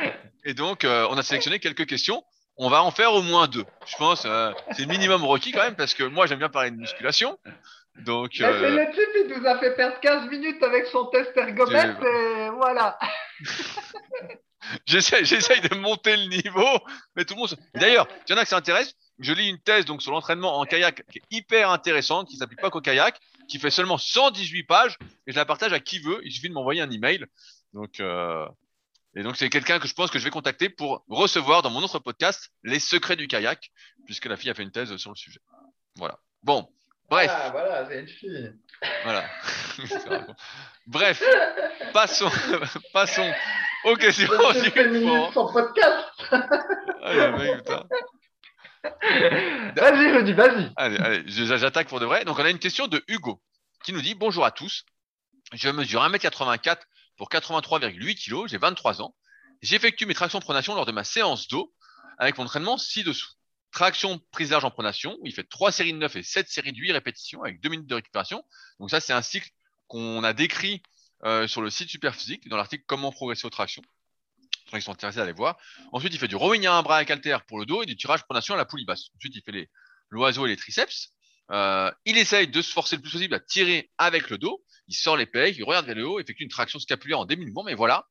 S1: Et donc, euh, on a sélectionné quelques questions. On va en faire au moins deux. Je pense, euh, c'est le minimum requis quand même, parce que moi, j'aime bien parler de musculation. Donc,
S2: euh... le type, il nous a fait perdre 15 minutes avec son test ergomètre et voilà. <laughs>
S1: J'essaye de monter le niveau, mais tout le monde. D'ailleurs, il y en a qui s'intéressent. Je lis une thèse donc sur l'entraînement en kayak qui est hyper intéressante, qui s'applique pas qu'au kayak, qui fait seulement 118 pages et je la partage à qui veut. Il suffit de m'envoyer un email. Donc, euh... et donc c'est quelqu'un que je pense que je vais contacter pour recevoir dans mon autre podcast les secrets du kayak, puisque la fille a fait une thèse sur le sujet. Voilà. Bon, bref.
S2: Ah, voilà, <laughs> c'est une fille.
S1: Voilà. bref, passons, <laughs> passons aux questions
S2: du son podcast.
S1: Allez, <laughs>
S2: Vas-y, Rudy, vas-y.
S1: Allez, allez, j'attaque pour de vrai. Donc, on a une question de Hugo qui nous dit Bonjour à tous. Je mesure 1m84 pour 83,8 kg. J'ai 23 ans. J'effectue mes tractions pronation lors de ma séance d'eau avec mon entraînement ci-dessous. Traction prise large en pronation, il fait 3 séries de 9 et 7 séries de 8 répétitions avec 2 minutes de récupération. Donc, ça, c'est un cycle qu'on a décrit euh, sur le site Superphysique, dans l'article Comment progresser aux tractions. Ils sont intéressés à aller voir. Ensuite, il fait du rowing à un bras avec halter pour le dos et du tirage pronation à la poulie basse. Ensuite, il fait l'oiseau et les triceps. Euh, il essaye de se forcer le plus possible à tirer avec le dos. Il sort les pecs, il regarde vers le haut, effectue une traction scapulaire en demi-mouvement. Mais voilà,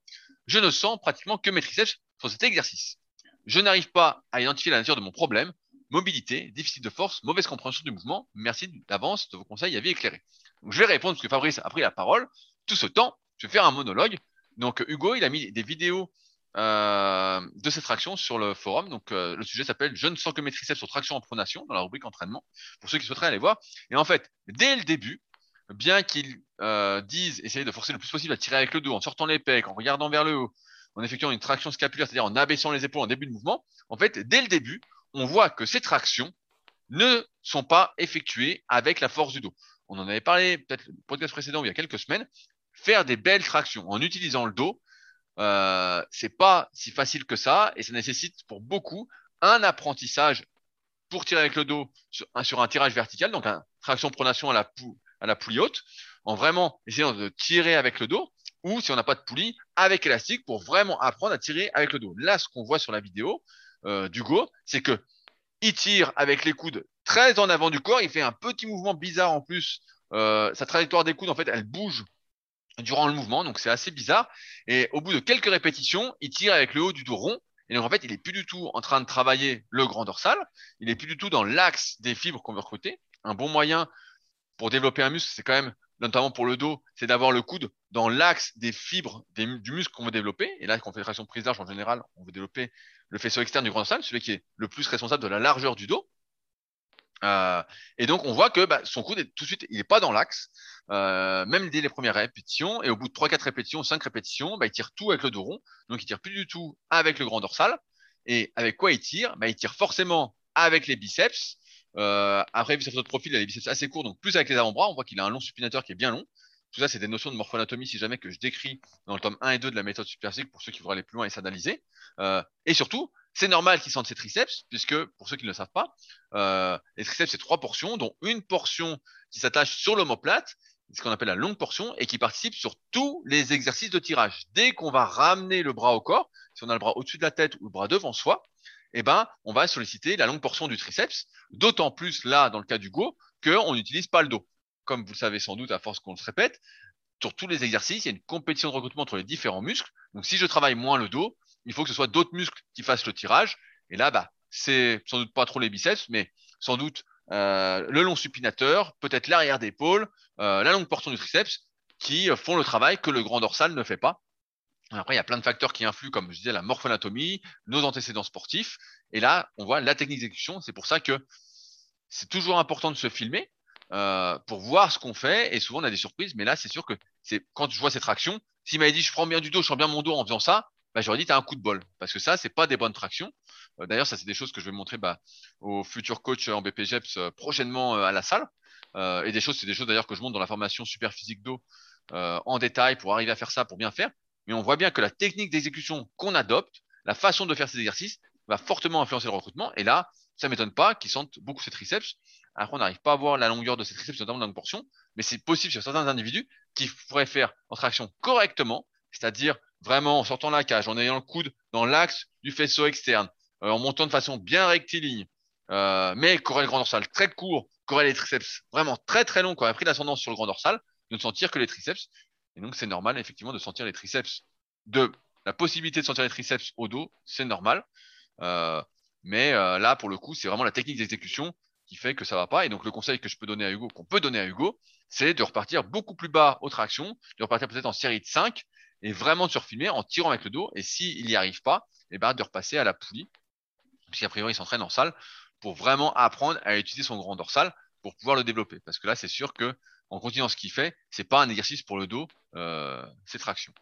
S1: je ne sens pratiquement que mes triceps sur cet exercice. Je n'arrive pas à identifier la nature de mon problème. Mobilité, déficit de force, mauvaise compréhension du mouvement. Merci d'avance de vos conseils, avis éclairés. Je vais répondre parce que Fabrice a pris la parole tout ce temps, je vais faire un monologue. Donc Hugo, il a mis des vidéos euh, de cette traction sur le forum. Donc euh, le sujet s'appelle Je ne sens que mes triceps sur traction en pronation dans la rubrique entraînement. Pour ceux qui souhaiteraient aller voir. Et en fait, dès le début, bien qu'ils euh, disent essayer de forcer le plus possible à tirer avec le dos, en sortant les pecs, en regardant vers le haut, en effectuant une traction scapulaire, c'est-à-dire en abaissant les épaules en début de mouvement, en fait, dès le début, on voit que ces tractions ne sont pas effectuées avec la force du dos. On en avait parlé peut-être le podcast précédent il y a quelques semaines faire des belles tractions en utilisant le dos, euh, c'est pas si facile que ça et ça nécessite pour beaucoup un apprentissage pour tirer avec le dos sur un, tirage vertical, donc un traction pronation à la, à la poulie haute, en vraiment essayant de tirer avec le dos, ou si on n'a pas de poulie, avec élastique pour vraiment apprendre à tirer avec le dos. Là, ce qu'on voit sur la vidéo euh, d'Hugo, c'est que il tire avec les coudes très en avant du corps, il fait un petit mouvement bizarre en plus. Euh, sa trajectoire des coudes, en fait, elle bouge durant le mouvement, donc c'est assez bizarre. Et au bout de quelques répétitions, il tire avec le haut du dos rond. Et donc en fait, il est plus du tout en train de travailler le grand dorsal. Il est plus du tout dans l'axe des fibres qu'on veut recruter. Un bon moyen pour développer un muscle, c'est quand même, notamment pour le dos, c'est d'avoir le coude dans l'axe des fibres du muscle qu'on veut développer. Et là, quand on fait traction prise large, en général, on veut développer le faisceau externe du grand dorsal, celui qui est le plus responsable de la largeur du dos. Euh, et donc, on voit que bah, son coude est tout de suite, il n'est pas dans l'axe, euh, même dès les premières répétitions. Et au bout de 3-4 répétitions, 5 répétitions, bah, il tire tout avec le dos rond. Donc, il tire plus du tout avec le grand dorsal. Et avec quoi il tire? Bah, Il tire forcément avec les biceps. Euh, après, sa photo de profil, il a les biceps assez courts, donc plus avec les avant-bras. On voit qu'il a un long supinateur qui est bien long. Tout ça, c'est des notions de morphoanatomie, si jamais que je décris dans le tome 1 et 2 de la méthode superphysique pour ceux qui voudraient aller plus loin et s'analyser. Euh, et surtout, c'est normal qu'ils sentent ses triceps, puisque pour ceux qui ne le savent pas, euh, les triceps, c'est trois portions, dont une portion qui s'attache sur l'omoplate, ce qu'on appelle la longue portion, et qui participe sur tous les exercices de tirage. Dès qu'on va ramener le bras au corps, si on a le bras au-dessus de la tête ou le bras devant soi, eh ben, on va solliciter la longue portion du triceps, d'autant plus là, dans le cas du go, qu'on n'utilise pas le dos comme vous le savez sans doute à force qu'on se répète, sur tous les exercices, il y a une compétition de recrutement entre les différents muscles. Donc si je travaille moins le dos, il faut que ce soit d'autres muscles qui fassent le tirage. Et là, bah, c'est sans doute pas trop les biceps, mais sans doute euh, le long supinateur, peut-être l'arrière d'épaule, euh, la longue portion du triceps, qui font le travail que le grand dorsal ne fait pas. Après, il y a plein de facteurs qui influent, comme je disais, la morphonatomie, nos antécédents sportifs. Et là, on voit la technique d'exécution. C'est pour ça que c'est toujours important de se filmer euh, pour voir ce qu'on fait. Et souvent, on a des surprises. Mais là, c'est sûr que c'est quand je vois cette traction, s'il m'avait dit je prends bien du dos, je prends bien mon dos en faisant ça, bah, j'aurais dit tu as un coup de bol. Parce que ça, c'est pas des bonnes tractions. Euh, d'ailleurs, ça, c'est des choses que je vais montrer bah, aux futurs coachs en BPGEPS euh, prochainement à la salle. et des choses, c'est des choses d'ailleurs que je montre dans la formation super physique dos en détail pour arriver à faire ça, pour bien faire mais on voit bien que la technique d'exécution qu'on adopte, la façon de faire ces exercices, va fortement influencer le recrutement. Et là, ça m'étonne pas qu'ils sentent beaucoup ces triceps. Après, on n'arrive pas à voir la longueur de ces triceps, notamment dans une portion, mais c'est possible sur certains individus qui pourraient faire en traction correctement, c'est-à-dire vraiment en sortant la cage, en ayant le coude dans l'axe du faisceau externe, euh, en montant de façon bien rectiligne, euh, mais qu'aurait le grand dorsal très court, qu'aurait les triceps vraiment très très longs, qui aurait pris l'ascendance sur le grand dorsal, de ne sentir que les triceps. Et donc, c'est normal, effectivement, de sentir les triceps. De la possibilité de sentir les triceps au dos, c'est normal. Euh, mais euh, là, pour le coup, c'est vraiment la technique d'exécution qui fait que ça va pas. Et donc, le conseil que je peux donner à Hugo, qu'on peut donner à Hugo, c'est de repartir beaucoup plus bas aux tractions, de repartir peut-être en série de 5 et vraiment de se refilmer en tirant avec le dos. Et s'il n'y arrive pas, et eh ben, de repasser à la poulie, puisqu'à priori, il s'entraîne en salle pour vraiment apprendre à utiliser son grand dorsal pour pouvoir le développer. Parce que là, c'est sûr que en continuant ce qu'il fait, c'est pas un exercice pour le dos, euh, c'est traction.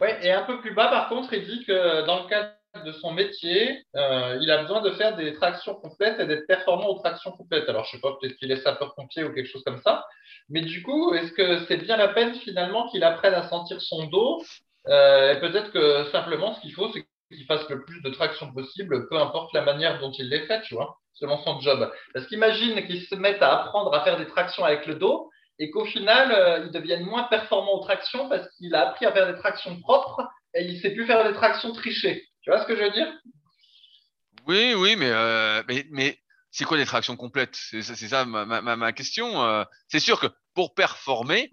S2: Oui, et un peu plus bas, par contre, il dit que dans le cadre de son métier, euh, il a besoin de faire des tractions complètes et d'être performant aux tractions complètes. Alors, je sais pas, peut-être qu'il est sapeur-pompier ou quelque chose comme ça. Mais du coup, est-ce que c'est bien la peine finalement qu'il apprenne à sentir son dos? Euh, Et peut-être que simplement, ce qu'il faut, c'est qu'il fasse le plus de tractions possible, peu importe la manière dont il les fait, tu vois selon son job. Parce qu'imagine qu'ils se mettent à apprendre à faire des tractions avec le dos et qu'au final, euh, ils deviennent moins performants aux tractions parce qu'il a appris à faire des tractions propres et il ne sait plus faire des tractions trichées. Tu vois ce que je veux dire?
S1: Oui, oui, mais, euh, mais, mais c'est quoi des tractions complètes? C'est ça ma, ma, question. Euh. c'est sûr que pour performer,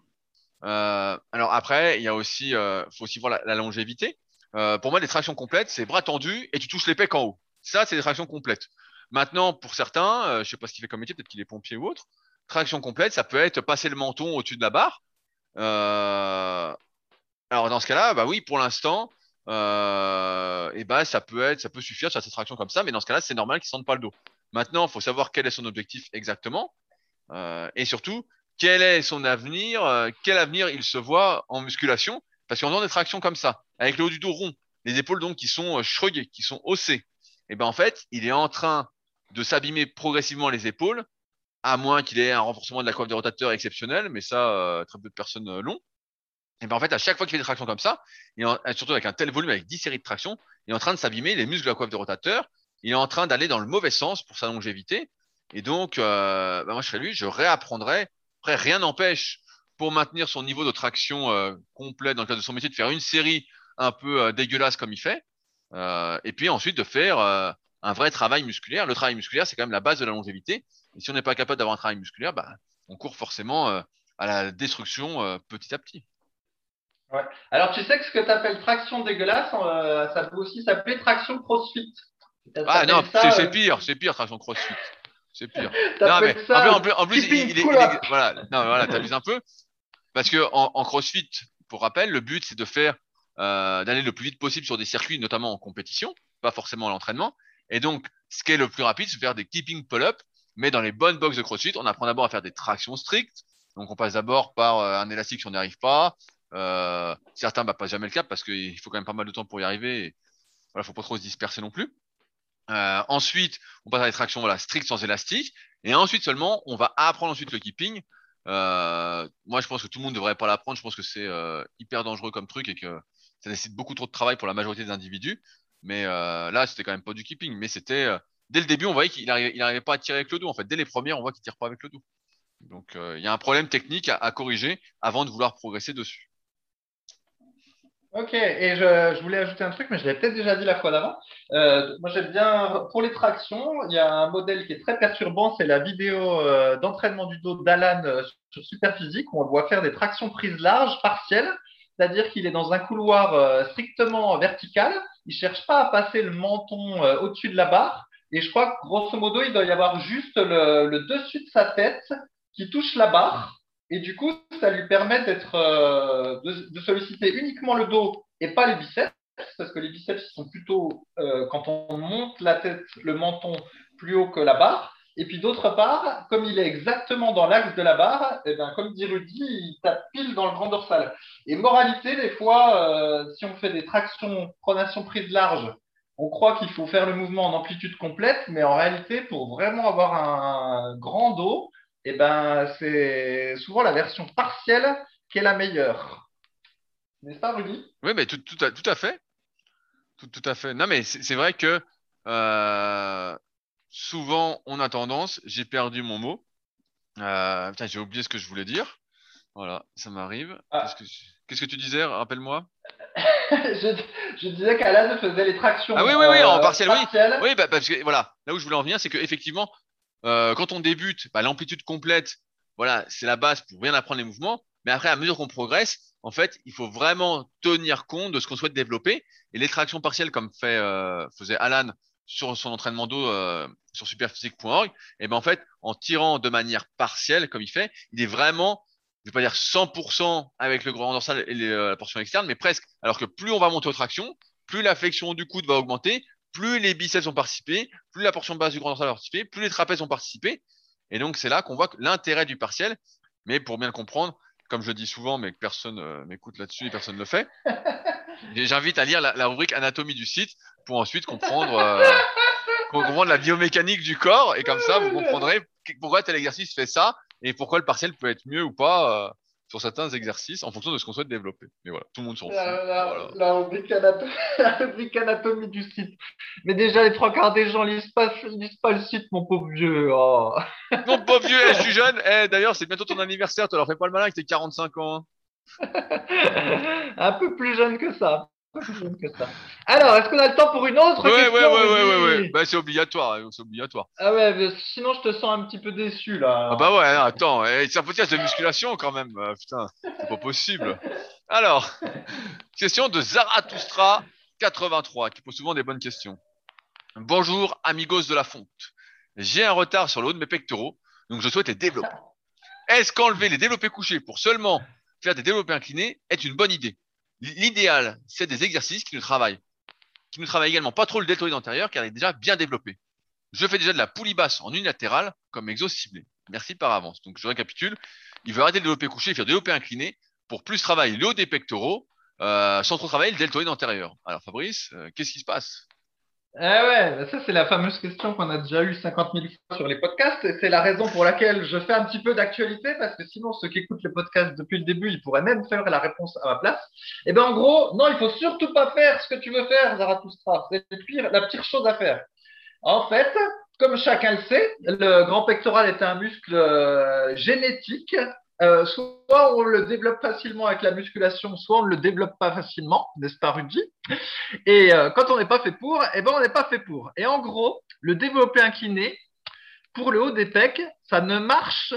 S1: alors après, il y a aussi, faut aussi voir la, longévité. Pour moi, des tractions complètes, c'est bras tendus et tu touches les pecs en haut. Ça, c'est des tractions complètes. Maintenant, pour certains, euh, je sais pas ce qu'il fait comme métier, peut-être qu'il est pompier ou autre, traction complète, ça peut être passer le menton au-dessus de la barre. Euh, alors dans ce cas-là, bah oui, pour l'instant, euh, et bah ça peut être, ça peut suffire sur cette traction comme ça, mais dans ce cas-là, c'est normal qu'il ne sente pas le dos. Maintenant, il faut savoir quel est son objectif exactement, et surtout quel est son avenir, quel avenir il se voit en musculation, parce qu'en faisant des tractions comme ça, avec le haut du dos rond, les épaules donc qui sont euh, qui sont haussées, et ben en fait, il est en train de s'abîmer progressivement les épaules, à moins qu'il ait un renforcement de la coiffe des rotateurs exceptionnel, mais ça, euh, très peu de personnes euh, l'ont. Et ben en fait, à chaque fois qu'il fait des tractions comme ça, et surtout avec un tel volume, avec 10 séries de tractions, il est en train de s'abîmer les muscles de la coiffe des rotateurs. Il est en train d'aller dans le mauvais sens pour sa longévité. Et donc, ben moi, je serais lui, je réapprendrais. Après, rien n'empêche pour maintenir son niveau de traction complet dans le cadre de son métier de faire une série un peu dégueulasse comme il fait. et puis ensuite de faire un vrai travail musculaire. Le travail musculaire, c'est quand même la base de la longévité. Et si on n'est pas capable d'avoir un travail musculaire, bah, on court forcément euh, à la destruction euh, petit à petit.
S2: Ouais. Alors, tu sais que ce que tu appelles traction dégueulasse, euh, ça peut aussi s'appeler traction crossfit.
S1: Ah non, c'est pire, c'est pire, traction crossfit. C'est pire. <laughs> non, mais, en plus, en plus, il, est, voilà, non, voilà, t'abuses un peu. Parce que en, en, crossfit, pour rappel, le but, c'est de faire, d'aller le plus vite possible sur des circuits, notamment en compétition, pas forcément à l'entraînement. Et donc, ce qui est le plus rapide, c'est faire des keeping pull-up, mais dans les bonnes boxes de CrossFit, on apprend d'abord à faire des tractions strictes. Donc, on passe d'abord par euh, un élastique si on n'y arrive pas. Euh, certains bah, passent jamais le cap parce qu'il faut quand même pas mal de temps pour y arriver. Et, voilà, faut pas trop se disperser non plus. Euh, ensuite, on passe à des tractions voilà, strictes sans élastique. Et ensuite seulement, on va apprendre ensuite le keeping. Euh, moi, je pense que tout le monde devrait pas l'apprendre. Je pense que c'est euh, hyper dangereux comme truc et que ça nécessite beaucoup trop de travail pour la majorité des individus. Mais euh, là, c'était quand même pas du keeping. Mais c'était euh, dès le début, on voyait qu'il n'arrivait pas à tirer avec le dos. En fait, dès les premières, on voit qu'il tire pas avec le dos. Donc, euh, il y a un problème technique à, corriger avant de vouloir progresser dessus.
S2: Ok, et je, voulais ajouter un truc, mais je l'ai peut-être déjà dit la fois d'avant. moi, j'aime bien, pour les tractions, il y a un modèle qui est très perturbant, c'est la vidéo d'entraînement du dos d'Alan sur Superphysique, où on le voit faire des tractions prises larges, partielles, c'est-à-dire qu'il est dans un couloir euh, strictement vertical. Il cherche pas à passer le menton euh, au-dessus de la barre. Et je crois que grosso modo, il doit y avoir juste le, le dessus de sa tête qui touche la barre. Et du coup, ça lui permet d'être, euh, de, solliciter uniquement le dos et pas les biceps, parce que les biceps sont plutôt, euh, quand on monte la tête, le menton plus haut que la barre. Et puis d'autre part, comme il est exactement dans l'axe de la barre, eh ben, comme dit Rudy, il tape pile dans le grand dorsal. Et moralité, des fois, euh, si on fait des tractions, pronation prise large, on croit qu'il faut faire le mouvement en amplitude complète, mais en réalité, pour vraiment avoir un grand dos, eh ben, c'est souvent la version partielle qui est la meilleure. N'est-ce pas, Rudy?
S1: Oui, mais tout, tout, à, tout à fait. Tout, tout à fait. Non, mais c'est vrai que euh, souvent, on a tendance, j'ai perdu mon mot. Euh, putain, j'ai oublié ce que je voulais dire. Voilà, ça m'arrive.
S2: Ah.
S1: Qu'est-ce que, tu disais? Rappelle-moi? <laughs>
S2: je, je disais qu'Alan faisait les tractions.
S1: Ah oui, oui, oui,
S2: euh,
S1: en partiel, oui.
S2: partielles.
S1: Oui, bah, parce que voilà, là où je voulais en venir, c'est que effectivement, euh, quand on débute, bah, l'amplitude complète, voilà, c'est la base pour bien apprendre les mouvements. Mais après, à mesure qu'on progresse, en fait, il faut vraiment tenir compte de ce qu'on souhaite développer. Et les tractions partielles, comme fait, euh, faisait Alan sur son entraînement d'eau euh, sur superphysique.org, et ben en fait, en tirant de manière partielle, comme il fait, il est vraiment, je vais pas dire 100% avec le grand dorsal et euh, la portion externe, mais presque. Alors que plus on va monter aux tractions, plus la flexion du coude va augmenter, plus les biceps vont participer, plus la portion basse du grand dorsal va participer, plus les trapèzes vont participer. Et donc, c'est là qu'on voit que l'intérêt du partiel, mais pour bien le comprendre, comme je le dis souvent, mais que personne euh, m'écoute là-dessus et personne ne le fait, <laughs> j'invite à lire la, la rubrique anatomie du site pour ensuite comprendre, euh, pour comprendre la biomécanique du corps. Et comme ça, vous comprendrez pourquoi tel exercice fait ça et pourquoi le partiel peut être mieux ou pas euh, sur certains exercices en fonction de ce qu'on souhaite développer. Mais voilà, tout le monde s'en fout.
S2: La, la-
S1: Voilà.
S2: la rubrique anato- la <laughs> rubrique anatomie du site. Mais déjà, les trois quarts des gens lisent pas, lisent pas le site, mon pauvre vieux. Oh. <laughs>
S1: Non, pas vieux, eh, je suis jeune. Eh, D'ailleurs, c'est bientôt ton anniversaire. Tu leur fais pas le malin avec tes 45 ans. hein. <laughs>
S2: Un peu plus jeune que ça. Alors, est-ce qu'on a le temps pour une autre
S1: Ouais,
S2: question
S1: ouais, ouais,
S2: Rudy
S1: ouais, ouais. Bah, c'est obligatoire, hein, c'est obligatoire.
S2: Ah ouais, mais sinon je te sens un petit peu déçu là.
S1: Ah bah ouais, hein, attends, eh, c'est un podcast de musculation quand même. euh, putain, c'est pas possible. Alors, question de Zarathustra 83 qui pose souvent des bonnes questions. Bonjour, amigos de la fonte. J'ai un retard sur le haut de mes pectoraux, donc je souhaite les développer. Est-ce qu'enlever les développés couchés pour seulement faire des développés inclinés est une bonne idée? L'idéal, c'est des exercices qui nous travaillent, qui nous travaillent également pas trop le deltoïde antérieur car il est déjà bien développé. Je fais déjà de la poulie basse en unilatérale comme exo ciblé. Merci par avance. Donc je récapitule. Il veut arrêter de développer couché et faire développer incliné pour plus travailler le haut des pectoraux euh, sans trop travailler le deltoïde antérieur. Alors Fabrice, euh, qu'est-ce qui se passe?
S2: Eh ouais, bah ça c'est la fameuse question qu'on a déjà eue 50 000 fois sur les podcasts. C'est la raison pour laquelle je fais un petit peu d'actualité, parce que sinon ceux qui écoutent le podcast depuis le début, ils pourraient même faire la réponse à ma place. Et ben en gros, non, il faut surtout pas faire ce que tu veux faire, Zarathustra. C'est la pire chose à faire. En fait, comme chacun le sait, le grand pectoral est un muscle euh, génétique. Euh, soit on le développe facilement avec la musculation, soit on ne le développe pas facilement, n'est-ce pas Rudy? Et euh, quand on n'est pas fait pour, eh ben on n'est pas fait pour. Et en gros, le développé incliné, pour le haut des pecs, ça ne marche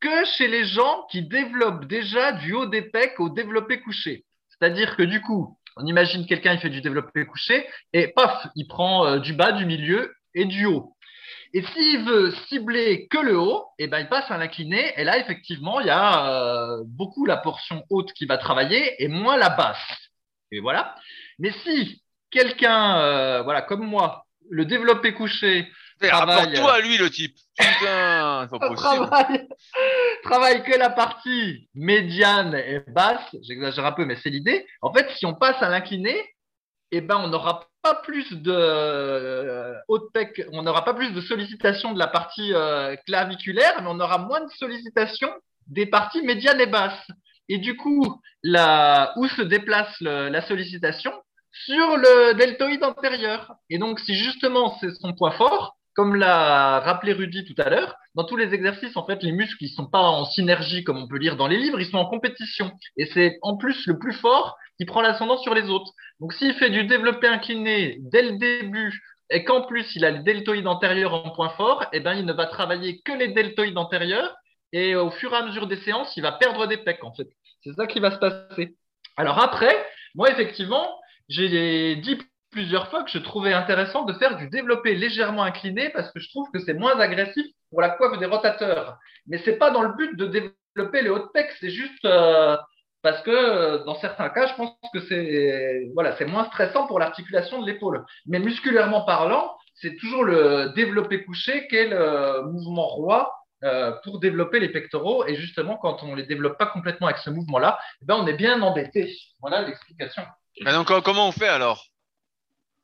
S2: que chez les gens qui développent déjà du haut des pecs au développé couché. C'est-à-dire que du coup, on imagine quelqu'un, il fait du développé couché, et paf, il prend euh, du bas, du milieu et du haut. Et s'il veut cibler que le haut, eh ben, il passe à l'incliné. Et là, effectivement, il y a euh, beaucoup la portion haute qui va travailler et moins la basse. Et voilà. Mais si quelqu'un, euh, voilà, comme moi, le développé couché
S1: Eh,
S2: Travail,
S1: Rapporte-toi à lui le type. Putain, c'est pas possible.
S2: travaille, <laughs> travaille que la partie médiane et basse, j'exagère un peu, mais c'est l'idée. En fait, si on passe à l'incliné, eh ben, on n'aura pas plus de euh, haute pec, on n'aura pas plus de sollicitation de la partie euh, claviculaire, mais on aura moins de sollicitation des parties médianes et basses. Et du coup, la, où se déplace la sollicitation? Sur le deltoïde antérieur. Et donc, si justement c'est son point fort, comme l'a rappelé Rudy tout à l'heure, dans tous les exercices, en fait, les muscles, ils sont pas en synergie, comme on peut lire dans les livres, ils sont en compétition. Et c'est en plus le plus fort qui prend l'ascendant sur les autres. Donc, s'il fait du développé incliné dès le début, et qu'en plus il a le deltoïde antérieur en point fort, eh ben, il ne va travailler que les deltoïdes antérieurs, et au fur et à mesure des séances, il va perdre des pecs, en fait. C'est ça qui va se passer. Alors après, moi effectivement, j'ai dit plusieurs fois que je trouvais intéressant de faire du développé légèrement incliné parce que je trouve que c'est moins agressif pour la coiffe des rotateurs. Mais c'est pas dans le but de développer les hautes pecs, c'est juste euh, parce que euh, dans certains cas, je pense que c'est voilà, c'est moins stressant pour l'articulation de l'épaule. Mais musculairement parlant, c'est toujours le développé couché qui est le mouvement roi euh, pour développer les pectoraux. Et justement, quand on ne les développe pas complètement avec ce mouvement-là, eh ben, on est bien embêté. Voilà l'explication.
S1: Mais donc, comment on fait alors?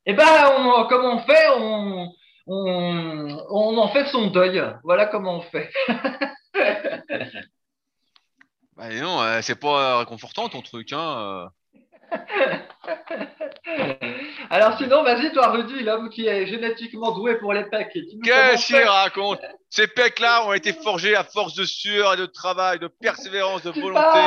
S2: Eh ben, on, comment on fait? On, on, en fait son deuil. Voilà comment on fait. <laughs>
S1: bah non, euh, c'est pas réconfortant ton truc, hein. Euh. <laughs>
S2: Alors sinon, vas-y, toi, Rudy, l'homme qui est génétiquement doué pour les pecs.
S1: Qu'est-ce qu'il raconte Ces pecs-là ont été forgés à force de sueur et de travail, de persévérance, de volonté.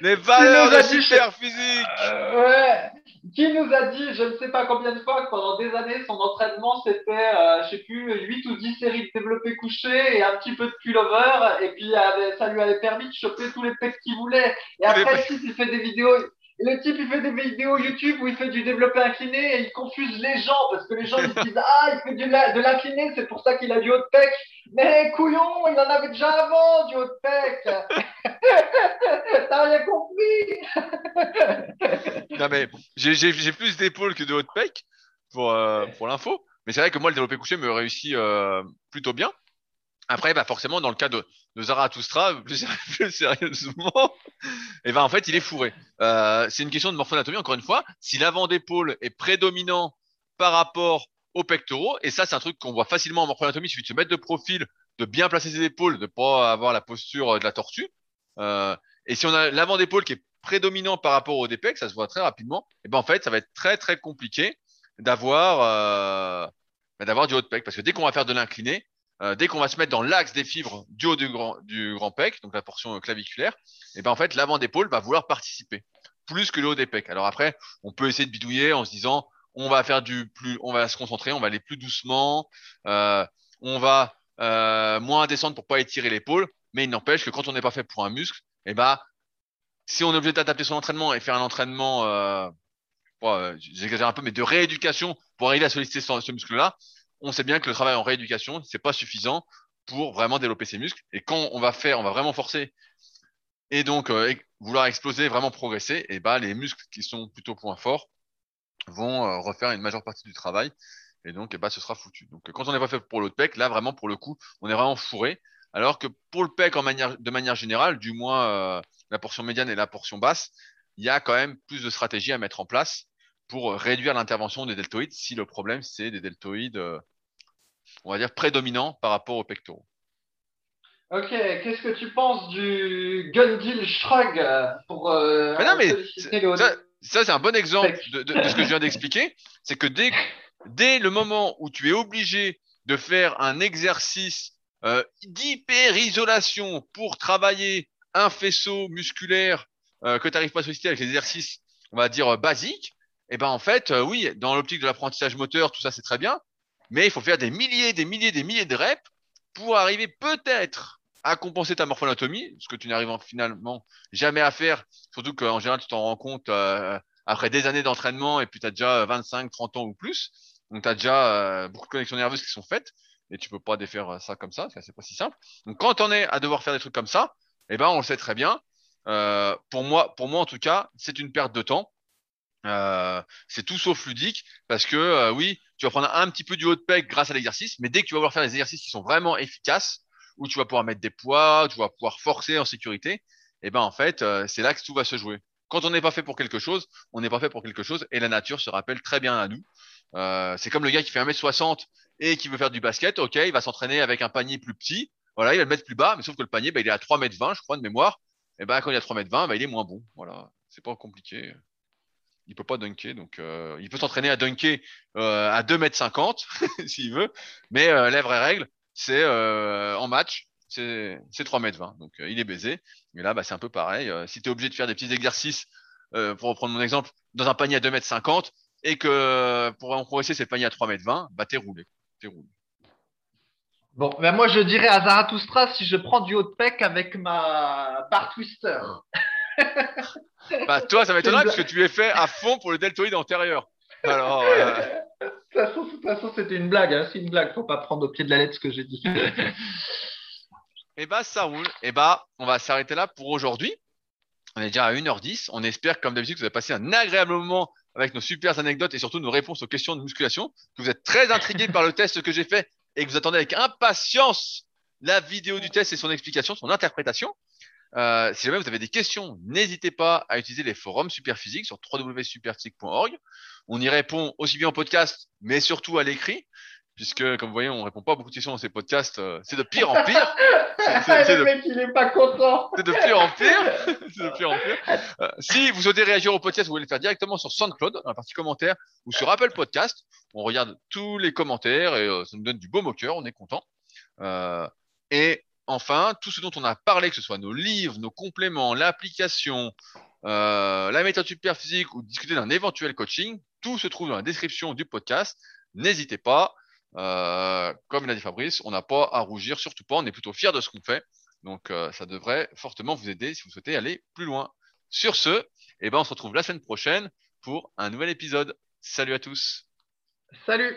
S1: Les valeurs de super physique.
S2: Euh, ouais qui nous a dit, je ne sais pas combien de fois, que pendant des années, son entraînement, c'était, euh, je sais plus, 8 ou 10 séries de développé couché et un petit peu de pullover, et puis ça lui avait permis de choper tous les pecs qu'il voulait. Et après, si il fait des vidéos, le type, il fait des vidéos YouTube où il fait du développé incliné et il confuse les gens parce que les gens ils disent Ah, il fait du, de l'incliné, c'est pour ça qu'il a du haut de pec. Mais couillon, il en avait déjà avant du haut de pec. T'as rien
S1: compris. non, mais j'ai plus d'épaules que de haut de pec pour, euh, pour l'info. Mais c'est vrai que moi, le développé couché me réussit euh, plutôt bien. Après, bah forcément, dans le cas de, de Zarathustra, <laughs> plus, sérieusement, et eh ben en fait, il est fourré. Euh, c'est une question de morphonatomie, encore une fois. Si l'avant d'épaule est prédominant par rapport aux pectoraux, et ça, c'est un truc qu'on voit facilement en morphonatomie, il suffit de se mettre de profil, de bien placer ses épaules, de pas avoir la posture de la tortue. Euh, et si on a l'avant d'épaule qui est prédominant par rapport au DPEC, ça se voit très rapidement, et eh ben en fait, ça va être très très compliqué d'avoir euh, bah, d'avoir du haut de pec, parce que dès qu'on va faire de l'incliné, euh, dès qu'on va se mettre dans l'axe des fibres du haut du grand, pec, donc la portion claviculaire, et eh ben en fait l'avant d'épaule va vouloir participer plus que le haut des pecs. Alors après, on peut essayer de bidouiller en se disant on va faire du plus, on va se concentrer, on va aller plus doucement, euh, on va euh, moins descendre pour pas étirer l'épaule, mais il n'empêche que quand on n'est pas fait pour un muscle, et eh ben si on est obligé d'adapter son entraînement et faire un entraînement, euh, j'exagère un peu, mais de rééducation pour arriver à solliciter ce muscle-là, on sait bien que le travail en rééducation, c'est pas suffisant pour vraiment développer ses muscles. Et quand on va faire, on va vraiment forcer et donc euh, vouloir exploser, vraiment progresser, et bah les muscles qui sont plutôt point fort vont euh, refaire une majeure partie du travail. Et donc, bah, ce sera foutu. Donc, quand on n'est pas fait pour l'autre pec, là, vraiment, pour le coup, on est vraiment fourré. Alors que pour le pec, de manière générale, du moins euh, la portion médiane et la portion basse, il y a quand même plus de stratégies à mettre en place pour réduire l'intervention des deltoïdes si le problème, c'est des deltoïdes on va dire, prédominant par rapport aux pectoraux.
S2: Ok, qu'est-ce que tu penses du Gundil Shrug pour euh,
S1: non, mais ça, c'est un bon exemple de, ce que je viens d'expliquer. C'est que dès, dès le moment où tu es obligé de faire un exercice euh, d'hyper-isolation pour travailler un faisceau musculaire euh, que tu n'arrives pas à solliciter avec les exercices, on va dire, basiques, et eh ben en fait, oui, dans l'optique de l'apprentissage moteur, tout ça c'est très bien, mais il faut faire des milliers, des milliers, des milliers de reps pour arriver peut-être à compenser ta morphoanatomie, ce que tu n'arrives finalement jamais à faire, surtout qu'en général, tu t'en rends compte euh, après des années d'entraînement et puis tu as déjà 25, 30 ans ou plus. Donc, tu as déjà euh, beaucoup de connexions nerveuses qui sont faites et tu peux pas défaire ça comme ça, c'est pas si simple. Donc, quand on est à devoir faire des trucs comme ça, eh ben, on le sait très bien. Euh, pour moi, pour moi, en tout cas, c'est une perte de temps. Euh, c'est tout sauf ludique parce que euh, oui, tu vas prendre un petit peu du haut de pec grâce à l'exercice, mais dès que tu vas pouvoir faire des exercices qui sont vraiment efficaces, où tu vas pouvoir mettre des poids, tu vas pouvoir forcer en sécurité, et eh ben en fait, euh, c'est là que tout va se jouer. Quand on n'est pas fait pour quelque chose, on n'est pas fait pour quelque chose et la nature se rappelle très bien à nous. c'est comme le gars qui fait 1m60 et qui veut faire du basket, ok, il va s'entraîner avec un panier plus petit, voilà, il va le mettre plus bas, mais sauf que le panier, bah, il est à 3m20, je crois, de mémoire, et ben quand il est à 3m20, bah, il est moins bon, voilà, c'est pas compliqué il peut pas dunker, donc euh, il peut s'entraîner à dunker euh, à 2 mètres 50 <laughs> s'il veut, mais euh, la vraie règle, c'est euh, en match, c'est 3 mètres 20, donc il est baisé. Mais là, bah, c'est un peu pareil. si tu es obligé de faire des petits exercices, pour reprendre mon exemple, dans un panier à 2 mètres 50 et que pour en progresser, c'est le panier à 3 mètres 20, bah t'es roulé, t'es roulé.
S2: Bon, ben moi je dirais à Zarathustra si je prends du haut de pec avec ma bar twister. <laughs>
S1: bah, toi, ça m'étonnerait parce que tu es fait à fond pour le deltoïde antérieur. Alors. <laughs>
S2: Euh... De toute façon, c'était une blague. Hein. C'est une blague. Faut pas prendre au pied de la lettre ce que j'ai dit. <laughs>
S1: Eh bah, ça roule. Eh bah, on va s'arrêter là pour aujourd'hui. On est déjà à 1h10. On espère, comme d'habitude, que vous avez passé un agréable moment avec nos super anecdotes et surtout nos réponses aux questions de musculation, que vous êtes très intrigués par le test que j'ai fait et que vous attendez avec impatience la vidéo du test et son explication, son interprétation. Euh, si jamais vous avez des questions, n'hésitez pas à utiliser les forums Superphysique sur www.superphysique.org. On y répond aussi bien en podcast, mais surtout à l'écrit puisque comme vous voyez, on répond pas à beaucoup de questions dans ces podcasts. Euh, c'est de pire en pire. <laughs>
S2: C'est, le mec, il est pas content. <laughs>
S1: C'est de pire en pire. <laughs> c'est de pire en pire. Euh, si vous souhaitez réagir au podcast, vous pouvez le faire directement sur SoundCloud, dans la partie commentaires, ou sur Apple Podcast. On regarde tous les commentaires et ça nous donne du beau au cœur. On est content. et enfin, tout ce dont on a parlé, que ce soit nos livres, nos compléments, l'application, la méthode super physique ou discuter d'un éventuel coaching, tout se trouve dans la description du podcast. N'hésitez pas. Euh, comme l'a dit Fabrice, on n'a pas à rougir, surtout pas. On est plutôt fiers de ce qu'on fait. Donc, euh, ça devrait fortement vous aider si vous souhaitez aller plus loin. Sur ce, eh ben, on se retrouve la semaine prochaine pour un nouvel épisode. Salut à tous.
S2: Salut.